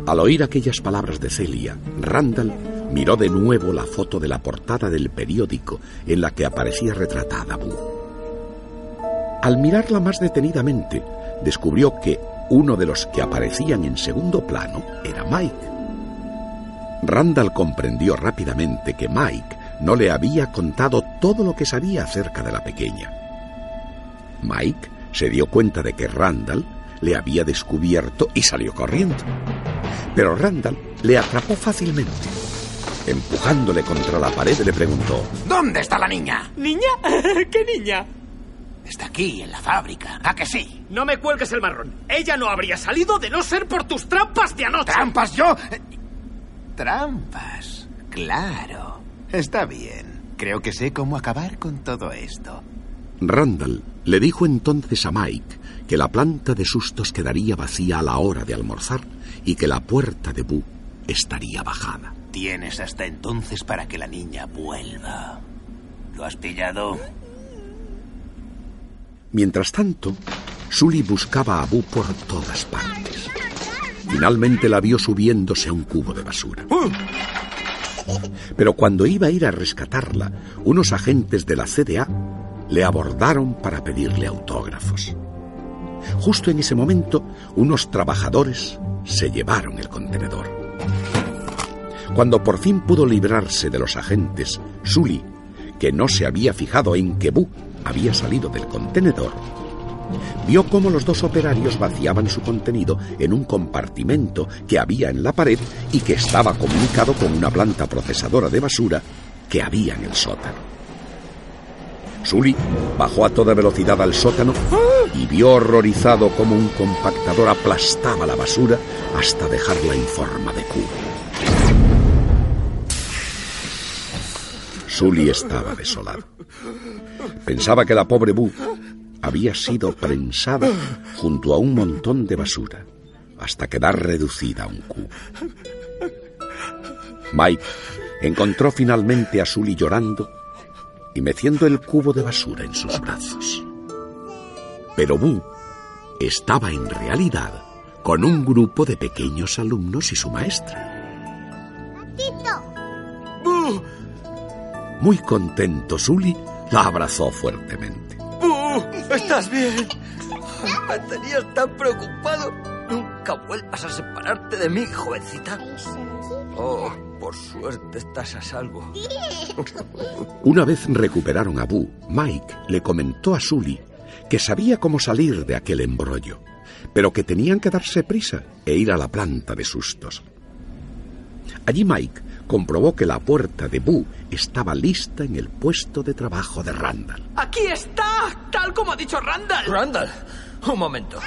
F: Al oír aquellas palabras de Celia, Randall miró de nuevo la foto de la portada del periódico en la que aparecía retratada Boo. Al mirarla más detenidamente, descubrió que uno de los que aparecían en segundo plano era Mike. Randall comprendió rápidamente que Mike no le había contado todo lo que sabía acerca de la pequeña. Mike se dio cuenta de que Randall le había descubierto y salió corriendo. Pero Randall le atrapó fácilmente. Empujándole contra la pared le preguntó,
N: ¿Dónde está la niña?
M: ¿Niña? ¿Qué niña?
N: Está aquí, en la fábrica. ¿A que sí?
M: No me cuelgues el marrón. Ella no habría salido de no ser por tus trampas de anoche.
N: ¿Trampas yo? Trampas. Claro. Está bien. Creo que sé cómo acabar con todo esto.
F: Randall le dijo entonces a Mike que la planta de sustos quedaría vacía a la hora de almorzar y que la puerta de Boo estaría bajada.
N: Tienes hasta entonces para que la niña vuelva. ¿Lo has pillado?
F: Mientras tanto, Sully buscaba a Boo por todas partes. Finalmente la vio subiéndose a un cubo de basura. Pero cuando iba a ir a rescatarla, unos agentes de la CDA le abordaron para pedirle autógrafos. Justo en ese momento, unos trabajadores se llevaron el contenedor. Cuando por fin pudo librarse de los agentes, Sully, que no se había fijado en que Boo había salido del contenedor, vio cómo los dos operarios vaciaban su contenido en un compartimento que había en la pared y que estaba comunicado con una planta procesadora de basura que había en el sótano. Sully bajó a toda velocidad al sótano y vio horrorizado cómo un compactador aplastaba la basura hasta dejarla en forma de cubo. Sully estaba desolado. Pensaba que la pobre Boo había sido prensada junto a un montón de basura hasta quedar reducida a un cubo. Mike encontró finalmente a Sully llorando y meciendo el cubo de basura en sus brazos. Pero Boo estaba en realidad con un grupo de pequeños alumnos y su maestra.
E: ¡Boo!
F: Muy contento, Sully la abrazó fuertemente.
P: ¡Boo! ¿Estás bien? Me tenías tan preocupado. Nunca vuelvas a separarte de mí, jovencita. Oh, por suerte estás a salvo.
F: Una vez recuperaron a Boo, Mike le comentó a Sully que sabía cómo salir de aquel embrollo, pero que tenían que darse prisa e ir a la planta de sustos. Allí Mike comprobó que la puerta de Boo estaba lista en el puesto de trabajo de Randall.
M: ¡Aquí está! Tal como ha dicho Randall.
P: Randall, un momento.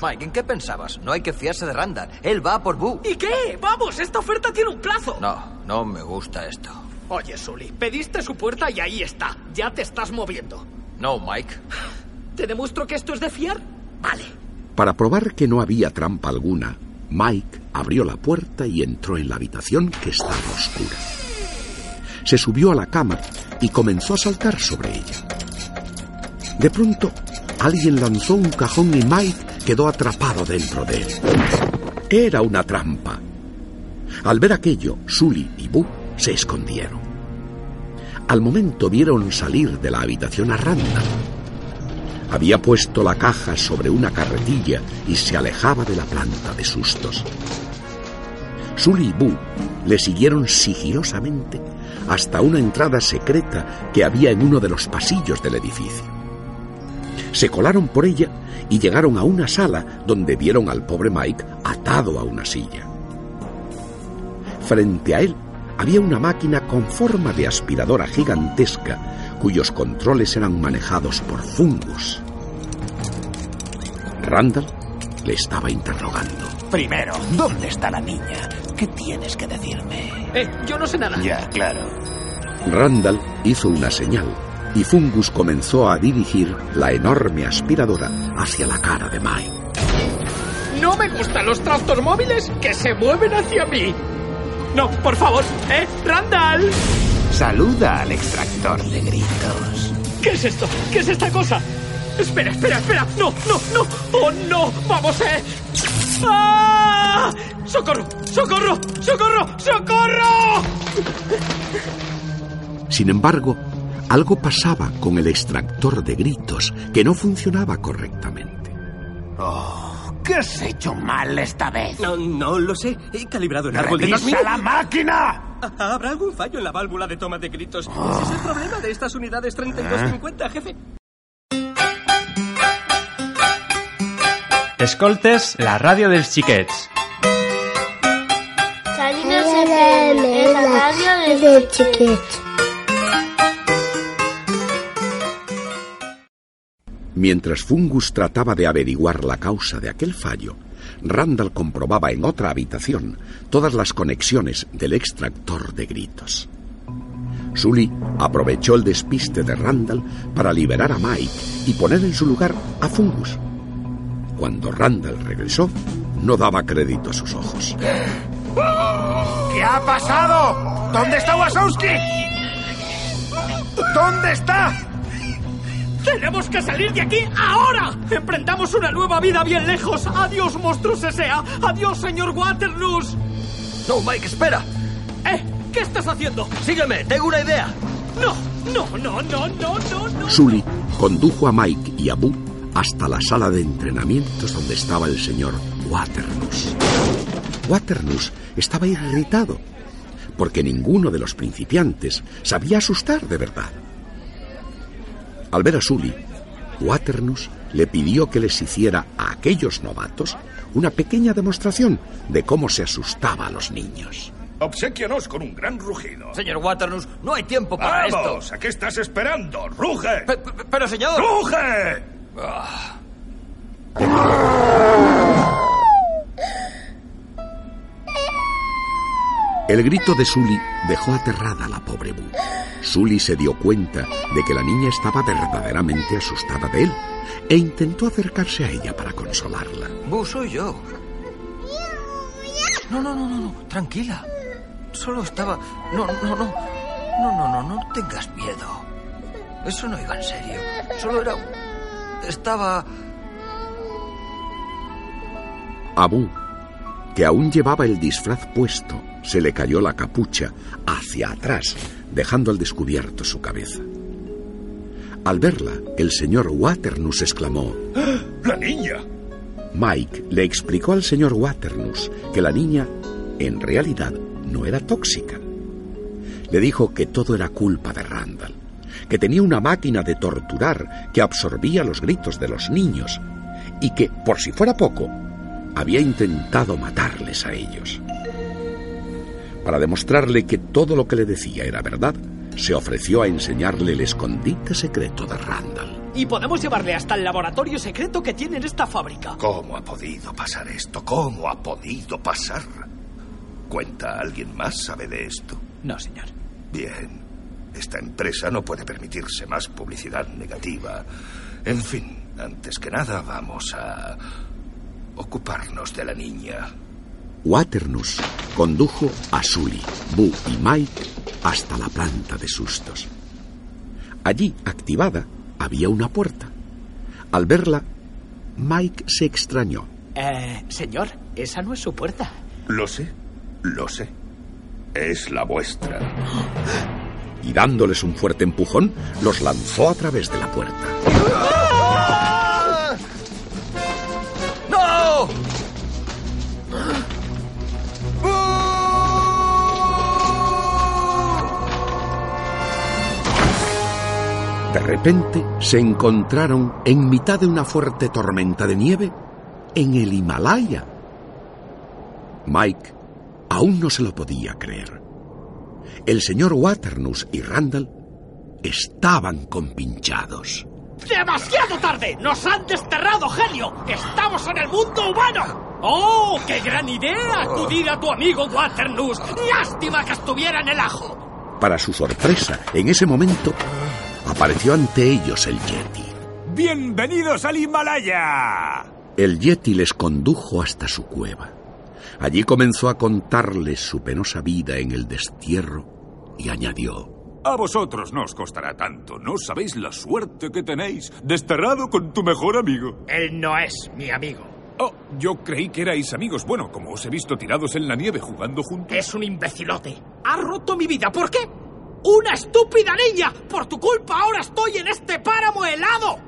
P: Mike, ¿en qué pensabas? No hay que fiarse de Randall. Él va por Boo.
M: ¿Y qué? Vamos, esta oferta tiene un plazo.
P: No, no me gusta esto.
M: Oye, Sully, pediste su puerta y ahí está. Ya te estás moviendo.
P: No, Mike.
M: ¿Te demuestro que esto es de fiar? Vale.
F: Para probar que no había trampa alguna, Mike abrió la puerta y entró en la habitación que estaba oscura. Se subió a la cama y comenzó a saltar sobre ella. De pronto, alguien lanzó un cajón y Mike quedó atrapado dentro de él. Era una trampa. Al ver aquello, Sully y Boo se escondieron. Al momento vieron salir de la habitación a Randall. Había puesto la caja sobre una carretilla y se alejaba de la planta de sustos. Sully y Boo le siguieron sigilosamente hasta una entrada secreta que había en uno de los pasillos del edificio. Se colaron por ella y llegaron a una sala donde vieron al pobre Mike atado a una silla. Frente a él había una máquina con forma de aspiradora gigantesca cuyos controles eran manejados por Fungus. Randall le estaba interrogando.
R: Primero, ¿dónde está la niña? ¿Qué tienes que decirme?
M: Eh, yo no sé nada.
R: Ya, claro.
F: Randall hizo una señal y Fungus comenzó a dirigir la enorme aspiradora hacia la cara de Mike.
M: No me gustan los tractos móviles que se mueven hacia mí. No, por favor, ¿eh? ¡Randall!
N: Saluda al extractor de gritos.
M: ¿Qué es esto? ¿Qué es esta cosa? Espera, espera, espera. No, no, no. Oh, no. Vamos, eh. ¡Ah! ¡Socorro! ¡Socorro! ¡Socorro! ¡Socorro!
F: Sin embargo, algo pasaba con el extractor de gritos que no funcionaba correctamente.
R: Oh, ¿qué has hecho mal esta vez?
Q: No, no lo sé. He calibrado el árbol de
R: ¡Revisa
Q: transmisión.
R: la máquina!
Q: Ah, ¿Habrá algún fallo en la válvula de toma de gritos? Ese es el problema de estas unidades 3250, jefe.
A: Escoltes la ràdio dels xiquets.
U: Salinas FM, la radio de chiquets.
F: Mientras Fungus trataba de averiguar la causa de aquel fallo, Randall comprobaba en otra habitación todas las conexiones del extractor de gritos. Sully aprovechó el despiste de Randall para liberar a Mike y poner en su lugar a Fungus. Cuando Randall regresó, no daba crédito a sus ojos.
R: ¿Qué ha pasado? ¿Dónde está Wasowski? ¿Dónde está?
M: ¡Tenemos que salir de aquí ahora! ¡Emprendamos una nueva vida bien lejos! ¡Adiós, monstruos S.A.! ¡Adiós, señor Waternoose!
P: No, Mike, espera.
M: ¿Eh? ¿Qué estás haciendo?
P: Sígueme, tengo una idea.
M: No, no, no, no, no, no, no.
F: Sully condujo a Mike y a Boo hasta la sala de entrenamientos donde estaba el señor Waternoose. Waternoose estaba irritado porque ninguno de los principiantes sabía asustar de verdad. Al ver a Sully, Waternoose le pidió que les hiciera a aquellos novatos una pequeña demostración de cómo se asustaba a los niños.
J: Obsequianos con un gran rugido.
P: Señor Waternoose, no hay tiempo para
J: ¡Vamos!
P: esto.
J: ¿A qué estás esperando? ¡Ruge!
P: Pe- pe- pero, señor.
J: ¡Ruge!
P: Ah,
F: El grito de Sully dejó aterrada a la pobre Boo. Sully se dio cuenta de que la niña estaba verdaderamente asustada de él e intentó acercarse a ella para consolarla.
P: Bu, soy yo. No, no, no, no, no. Tranquila. Solo estaba. No, no, no. No, no, no, no tengas miedo. Eso no iba en serio. Solo era. Estaba.
F: A Boo, que aún llevaba el disfraz puesto, se le cayó la capucha hacia atrás, dejando al descubierto su cabeza. Al verla, el señor Waternoose exclamó:
J: ¡La niña!
F: Mike le explicó al señor Waternoose que la niña, en realidad, no era tóxica. Le dijo que todo era culpa de Randall, que tenía una máquina de torturar que absorbía los gritos de los niños y que, por si fuera poco, había intentado matarles a ellos. Para demostrarle que todo lo que le decía era verdad, se ofreció a enseñarle el escondite secreto de Randall.
M: Y podemos llevarle hasta el laboratorio secreto que tiene en esta fábrica.
J: ¿Cómo ha podido pasar esto? ¿Cómo ha podido pasar? ¿Cuenta alguien más sabe de esto?
A: No, señor.
J: Bien. Esta empresa no puede permitirse más publicidad negativa. En fin, antes que nada vamos a ocuparnos de la niña.
F: Waternus condujo a Sully, Boo y Mike hasta la planta de sustos. Allí, activada, había una puerta. Al verla, Mike se extrañó.
K: Eh, señor, esa no es su puerta.
J: Lo sé, lo sé. Es la vuestra.
F: Y dándoles un fuerte empujón, los lanzó a través de la puerta. Repente se encontraron en mitad de una fuerte tormenta de nieve en el Himalaya. Mike aún no se lo podía creer. El señor Waternus y Randall estaban compinchados.
M: ¡Demasiado tarde! ¡Nos han desterrado, genio! ¡Estamos en el mundo humano! ¡Oh, qué gran idea acudir a tu amigo Waternus! ¡Lástima que estuviera en el ajo!
F: Para su sorpresa, en ese momento apareció ante ellos el Yeti.
V: ¡Bienvenidos al Himalaya!
F: El Yeti les condujo hasta su cueva. Allí comenzó a contarles su penosa vida en el destierro y añadió...
V: A vosotros no os costará tanto. No sabéis la suerte que tenéis. Desterrado con tu mejor amigo.
M: Él no es mi amigo.
V: Oh, yo creí que erais amigos. Bueno, como os he visto tirados en la nieve jugando juntos.
M: Es un imbecilote. Ha roto mi vida. ¿Por qué? ¡Una estúpida niña! Por tu culpa ahora estoy en este páramo helado.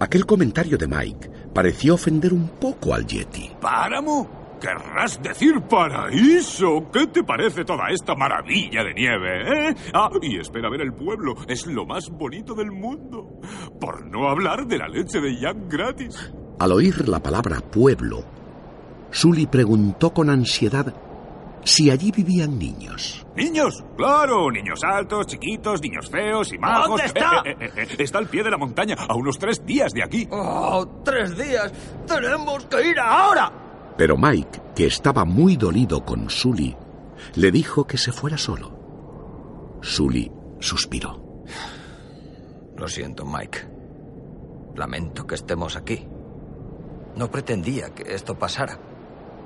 F: Aquel comentario de Mike pareció ofender un poco al Yeti.
V: ¿Páramo? Querrás decir paraíso. ¿Qué te parece toda esta maravilla de nieve, eh? Ah, y espera ver el pueblo. Es lo más bonito del mundo. Por no hablar de la leche de Jack gratis.
F: Al oír la palabra pueblo, Sully preguntó con ansiedad si allí vivían niños.
V: ¿Niños? Claro, niños altos, chiquitos, niños feos y majos.
M: ¿Dónde está?
V: Eh, eh, eh, está al pie de la montaña, a unos tres días de aquí.
P: ¡Oh, tres días! ¡Tenemos que ir ahora!
F: Pero Mike, que estaba muy dolido con Sully, le dijo que se fuera solo. Sully suspiró.
P: Lo siento, Mike. Lamento que estemos aquí. No pretendía que esto pasara.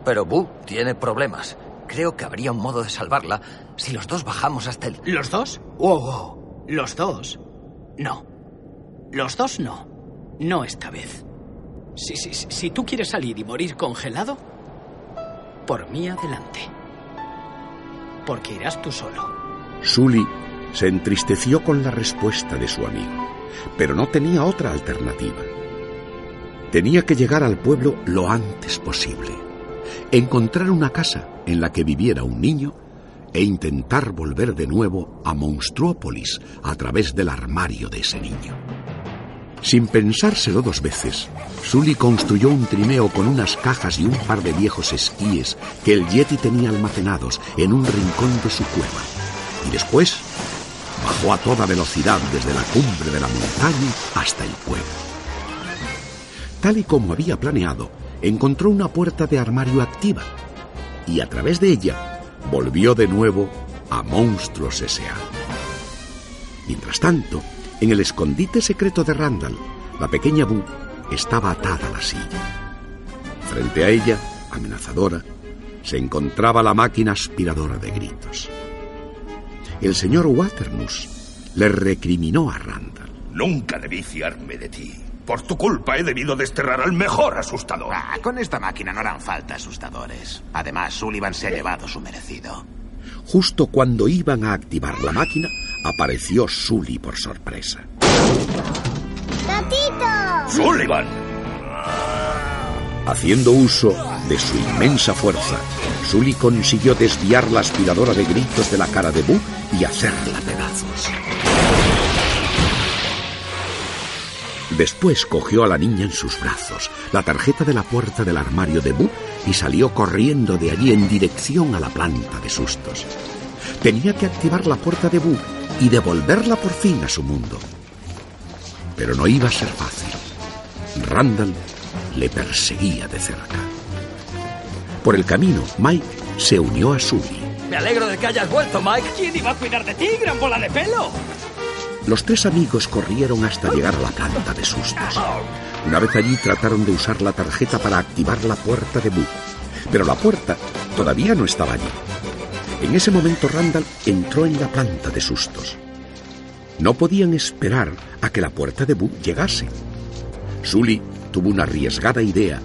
P: Pero Boo tiene problemas. Creo que habría un modo de salvarla si los dos bajamos hasta el...
M: ¿Los dos? Wow, wow. ¿Los dos? No. Los dos no. No esta vez. Si, si, si, si tú quieres salir y morir congelado, por mí adelante. Porque irás tú solo.
F: Sully se entristeció con la respuesta de su amigo, pero no tenía otra alternativa. Tenía que llegar al pueblo lo antes posible, encontrar una casa en la que viviera un niño e intentar volver de nuevo a Monstruópolis a través del armario de ese niño. Sin pensárselo dos veces, Sully construyó un trineo con unas cajas y un par de viejos esquíes que el Yeti tenía almacenados en un rincón de su cueva. Y después bajó a toda velocidad desde la cumbre de la montaña hasta el pueblo. Tal y como había planeado, encontró una puerta de armario activa y a través de ella volvió de nuevo a Monstruos S.A. Mientras tanto, en el escondite secreto de Randall, la pequeña Boo estaba atada a la silla. Frente a ella, amenazadora, se encontraba la máquina aspiradora de gritos. El señor Waternus le recriminó a Randall.
J: Nunca debí fiarme de ti. Por tu culpa he debido desterrar al mejor asustador.
N: Ah, con esta máquina no harán falta asustadores. Además, Sullivan se ha llevado su merecido.
F: Justo cuando iban a activar la máquina, apareció Sully por sorpresa.
U: ¡Gatito!
J: ¡Sullivan!
F: Haciendo uso de su inmensa fuerza, Sully consiguió desviar la aspiradora de gritos de la cara de Boo y hacerla pedazos. Después cogió a la niña en sus brazos, la tarjeta de la puerta del armario de Boo y salió corriendo de allí en dirección a la planta de sustos. Tenía que activar la puerta de Boo y devolverla por fin a su mundo. Pero no iba a ser fácil. Randall le perseguía de cerca. Por el camino, Mike se unió a Sully.
K: Me alegro de que hayas vuelto, Mike.
M: ¿Quién iba a cuidar de ti, gran bola de pelo?
F: Los tres amigos corrieron hasta llegar a la planta de sustos. Una vez allí trataron de usar la tarjeta para activar la puerta de Boo, Pero la puerta todavía no estaba allí. En ese momento Randall entró en la planta de sustos. No podían esperar a que la puerta de Boo llegase. Sully tuvo una arriesgada idea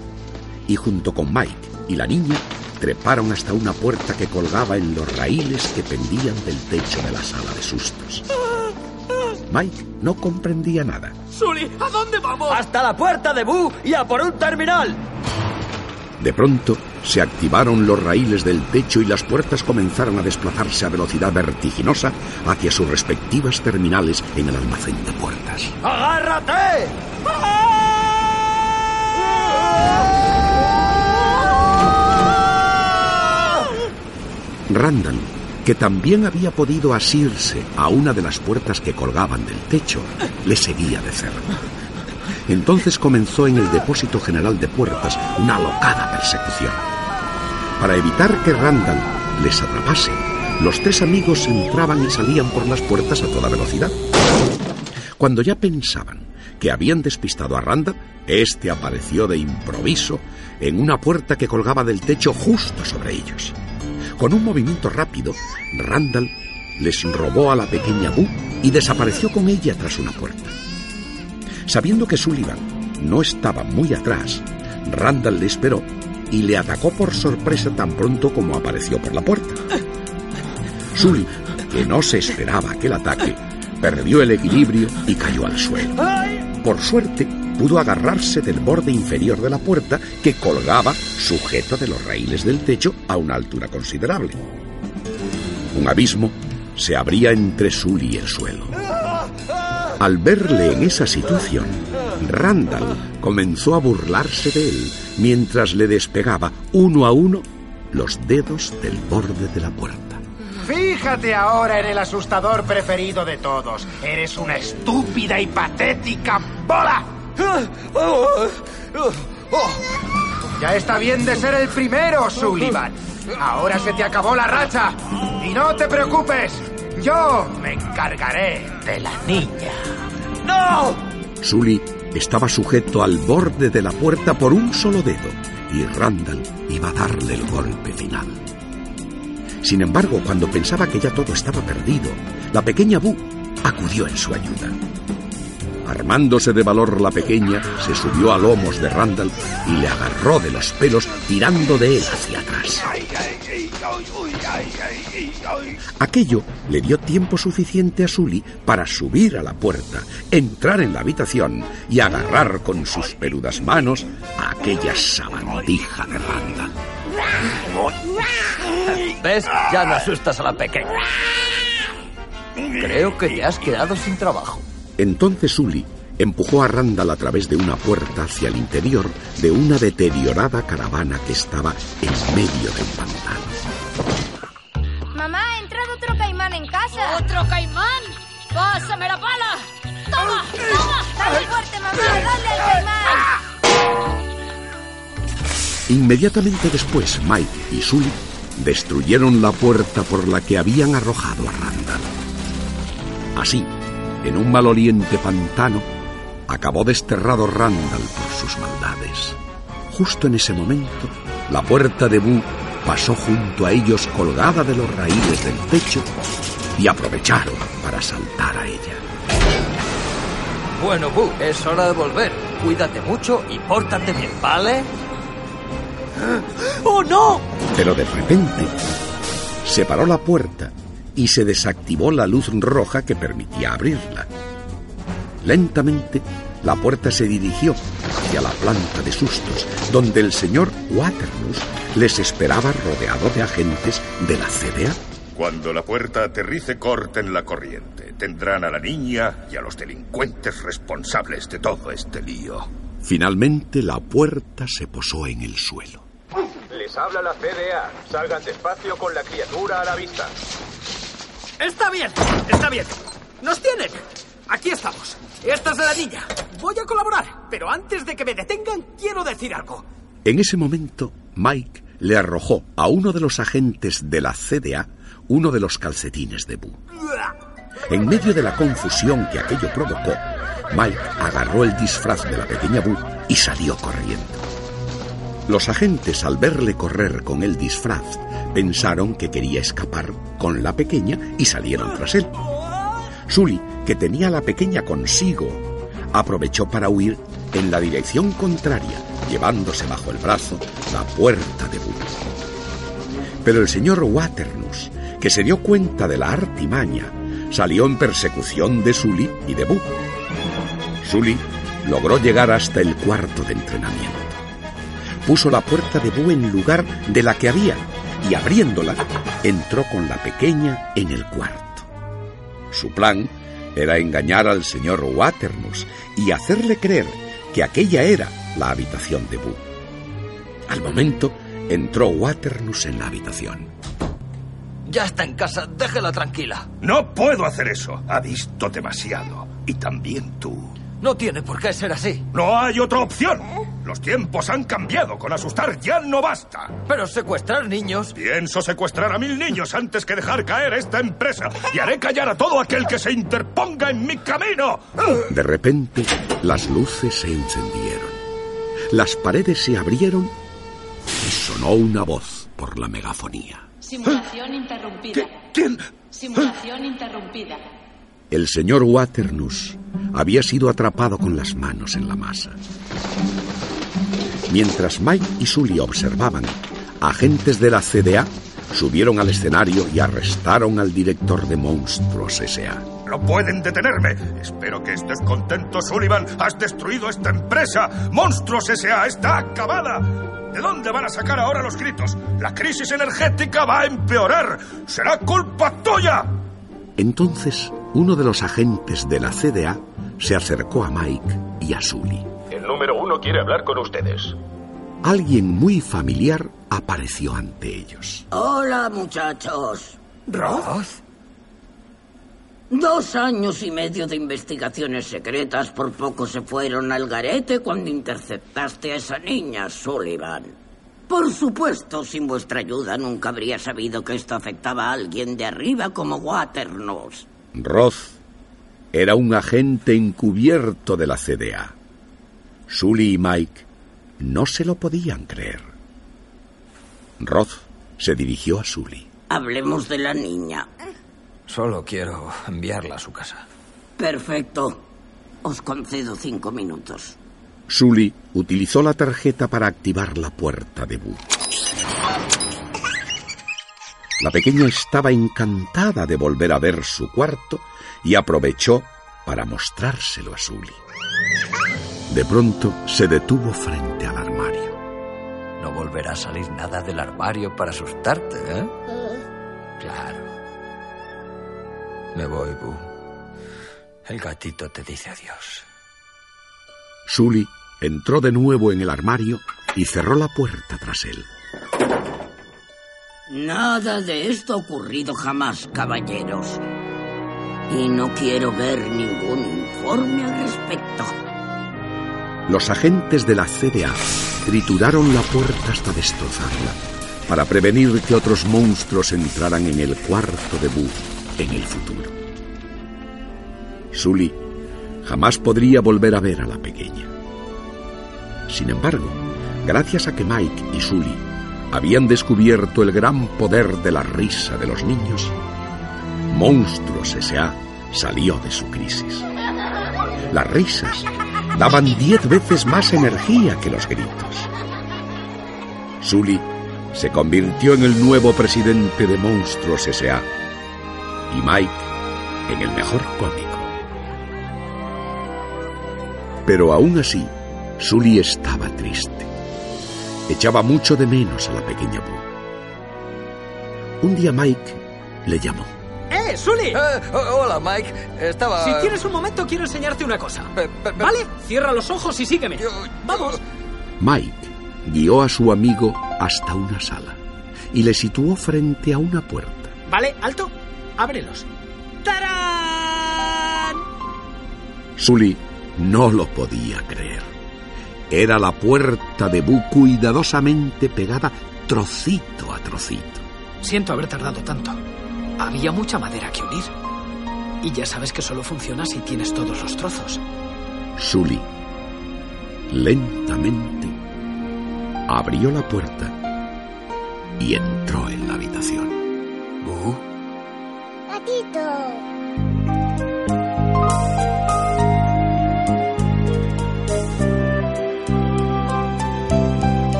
F: y junto con Mike y la niña treparon hasta una puerta que colgaba en los raíles que pendían del techo de la sala de sustos. Mike no comprendía nada.
S: Sully, ¿a dónde vamos?
P: Hasta la puerta de Boo y a por un terminal.
F: De pronto se activaron los raíles del techo y las puertas comenzaron a desplazarse a velocidad vertiginosa hacia sus respectivas terminales en el almacén de puertas.
P: ¡Agárrate!
F: Randall, que también había podido asirse a una de las puertas que colgaban del techo, le seguía de cerca. Entonces comenzó en el depósito general de puertas una alocada persecución. Para evitar que Randall les atrapase, los tres amigos entraban y salían por las puertas a toda velocidad. Cuando ya pensaban que habían despistado a Randall, este apareció de improviso en una puerta que colgaba del techo justo sobre ellos. Con un movimiento rápido, Randall les robó a la pequeña Boo y desapareció con ella tras una puerta. Sabiendo que Sullivan no estaba muy atrás, Randall le esperó y le atacó por sorpresa tan pronto como apareció por la puerta. Sully, que no se esperaba aquel ataque, perdió el equilibrio y cayó al suelo. Por suerte, pudo agarrarse del borde inferior de la puerta que colgaba sujeto de los raíles del techo a una altura considerable. Un abismo se abría entre Sully y el suelo. Al verle en esa situación, Randall comenzó a burlarse de él mientras le despegaba uno a uno los dedos del borde de la puerta.
W: Fíjate ahora en el asustador preferido de todos. Eres una estúpida y patética bola. Ya está bien de ser el primero, Sullivan. Ahora se te acabó la racha. Y no te preocupes, yo me encargaré de la niña.
P: ¡No!
F: Sully estaba sujeto al borde de la puerta por un solo dedo y Randall iba a darle el golpe final. Sin embargo, cuando pensaba que ya todo estaba perdido, la pequeña Boo acudió en su ayuda. Armándose de valor la pequeña, se subió a lomos de Randall y le agarró de los pelos tirando de él hacia atrás. Aquello le dio tiempo suficiente a Sully para subir a la puerta, entrar en la habitación y agarrar con sus peludas manos a aquella sabandija de Randall.
P: ¿Ves? Ya no asustas a la pequeña. Creo que te has quedado sin trabajo.
F: Entonces Sully empujó a Randall a través de una puerta hacia el interior de una deteriorada caravana que estaba en medio del pantano.
L: Mamá, ha entrado otro caimán en casa.
G: ¡Otro caimán! ¡Pásame la pala! ¡Toma! ¡Toma!
L: Dale fuerte, mamá, dale al caimán.
F: Inmediatamente después, Mike y Sully destruyeron la puerta por la que habían arrojado a Randall. Así, en un maloliente pantano, acabó desterrado Randall por sus maldades. Justo en ese momento, la puerta de Boo pasó junto a ellos colgada de los raíles del techo y aprovecharon para saltar a ella.
P: Bueno, Boo, es hora de volver. Cuídate mucho y pórtate bien, ¿vale?
M: ¡Oh, no!
F: Pero de repente, se paró la puerta y se desactivó la luz roja que permitía abrirla. Lentamente, la puerta se dirigió hacia la planta de sustos, donde el señor Waterloo les esperaba rodeado de agentes de la CDA.
J: Cuando la puerta aterrice, corten la corriente. Tendrán a la niña y a los delincuentes responsables de todo este lío.
F: Finalmente, la puerta se posó en el suelo.
T: Les habla la CDA. Salgan despacio con la criatura a la vista.
Q: Está bien, está bien. Nos tienen. Aquí estamos. Esta es la niña. Voy a colaborar, pero antes de que me detengan, quiero decir algo.
F: En ese momento, Mike le arrojó a uno de los agentes de la CDA uno de los calcetines de Boo. En medio de la confusión que aquello provocó, Mike agarró el disfraz de la pequeña Boo y salió corriendo. Los agentes, al verle correr con el disfraz, pensaron que quería escapar con la pequeña y salieron tras él. Sully, que tenía a la pequeña consigo, aprovechó para huir en la dirección contraria, llevándose bajo el brazo la puerta de Boo. Pero el señor Waternus, que se dio cuenta de la artimaña, salió en persecución de Sully y de Boo. Sully logró llegar hasta el cuarto de entrenamiento. Puso la puerta de Boo en lugar de la que había y abriéndola entró con la pequeña en el cuarto. Su plan era engañar al señor Waternus y hacerle creer que aquella era la habitación de Boo. Al momento entró Waternus en la habitación.
P: Ya está en casa, déjela tranquila.
J: No puedo hacer eso. Ha visto demasiado. Y también tú.
P: No tiene por qué ser así.
J: No hay otra opción. Los tiempos han cambiado. Con asustar ya no basta.
P: Pero secuestrar niños.
J: Pienso secuestrar a mil niños antes que dejar caer esta empresa. Y haré callar a todo aquel que se interponga en mi camino.
F: De repente, las luces se encendieron. Las paredes se abrieron y sonó una voz por la megafonía.
X: Simulación interrumpida.
J: ¿Quién?
X: Simulación interrumpida.
F: El señor Waternus había sido atrapado con las manos en la masa. Mientras Mike y Sully observaban, agentes de la CDA subieron al escenario y arrestaron al director de Monstruos S.A.
J: No pueden detenerme. Espero que estés contento, Sullivan. Has destruido esta empresa. Monstruos S.A. está acabada. ¿De dónde van a sacar ahora los gritos? La crisis energética va a empeorar. Será culpa tuya.
F: Entonces, uno de los agentes de la CDA se acercó a Mike y a Sully.
T: El número uno quiere hablar con ustedes.
F: Alguien muy familiar apareció ante ellos.
O: Hola, muchachos.
K: ¿Roth?
O: Dos años y medio de investigaciones secretas por poco se fueron al garete cuando interceptaste a esa niña, Sullivan. Por supuesto, sin vuestra ayuda nunca habría sabido que esto afectaba a alguien de arriba como Waternus.
F: Roth era un agente encubierto de la CDA. Sully y Mike no se lo podían creer. Roth se dirigió a Sully.
O: Hablemos de la niña.
P: Solo quiero enviarla a su casa.
O: Perfecto. Os concedo cinco minutos.
F: Sully utilizó la tarjeta para activar la puerta de Boo. La pequeña estaba encantada de volver a ver su cuarto y aprovechó para mostrárselo a Sully. De pronto se detuvo frente al armario.
P: No volverá a salir nada del armario para asustarte, ¿eh? Claro. Me voy, Boo. El gatito te dice adiós.
F: Sully entró de nuevo en el armario y cerró la puerta tras él.
O: Nada de esto ha ocurrido jamás, caballeros. Y no quiero ver ningún informe al respecto.
F: Los agentes de la CDA trituraron la puerta hasta destrozarla para prevenir que otros monstruos entraran en el cuarto de Boo en el futuro. Sully jamás podría volver a ver a la pequeña. Sin embargo, gracias a que Mike y Sully habían descubierto el gran poder de la risa de los niños, Monstruos S.A. salió de su crisis. Las risas daban diez veces más energía que los gritos. Sully se convirtió en el nuevo presidente de Monstruos S.A. y Mike en el mejor cómico. Pero aún así, Sully estaba triste. Echaba mucho de menos a la pequeña Boo. Un día Mike le llamó.
Q: ¡Eh, Sully!
P: hola, Mike. Estaba...
Q: Si tienes un momento, quiero enseñarte una cosa. ¿Vale? Cierra los ojos y sígueme. Vamos.
F: Mike guió a su amigo hasta una sala y le situó frente a una puerta.
Q: ¿Vale? Alto. Ábrelos. ¡Tarán!
F: Sully no lo podía creer. Era la puerta de Boo cuidadosamente pegada trocito a trocito.
M: Siento haber tardado tanto. Había mucha madera que unir. Y ya sabes que solo funciona si tienes todos los trozos.
F: Sully lentamente abrió la puerta y entró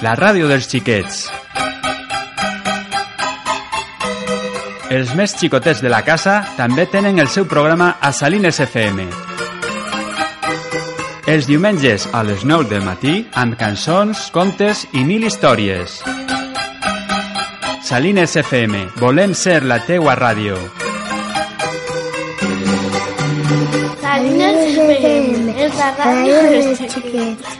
F: La
A: ràdio dels xiquets. Els més xicotets de la casa també tenen el seu programa a Salines FM. Els diumenges a les 9 del matí amb cançons, contes i mil històries. Salines FM, volem ser la teua ràdio.
U: Salines FM, és la ràdio dels xiquets.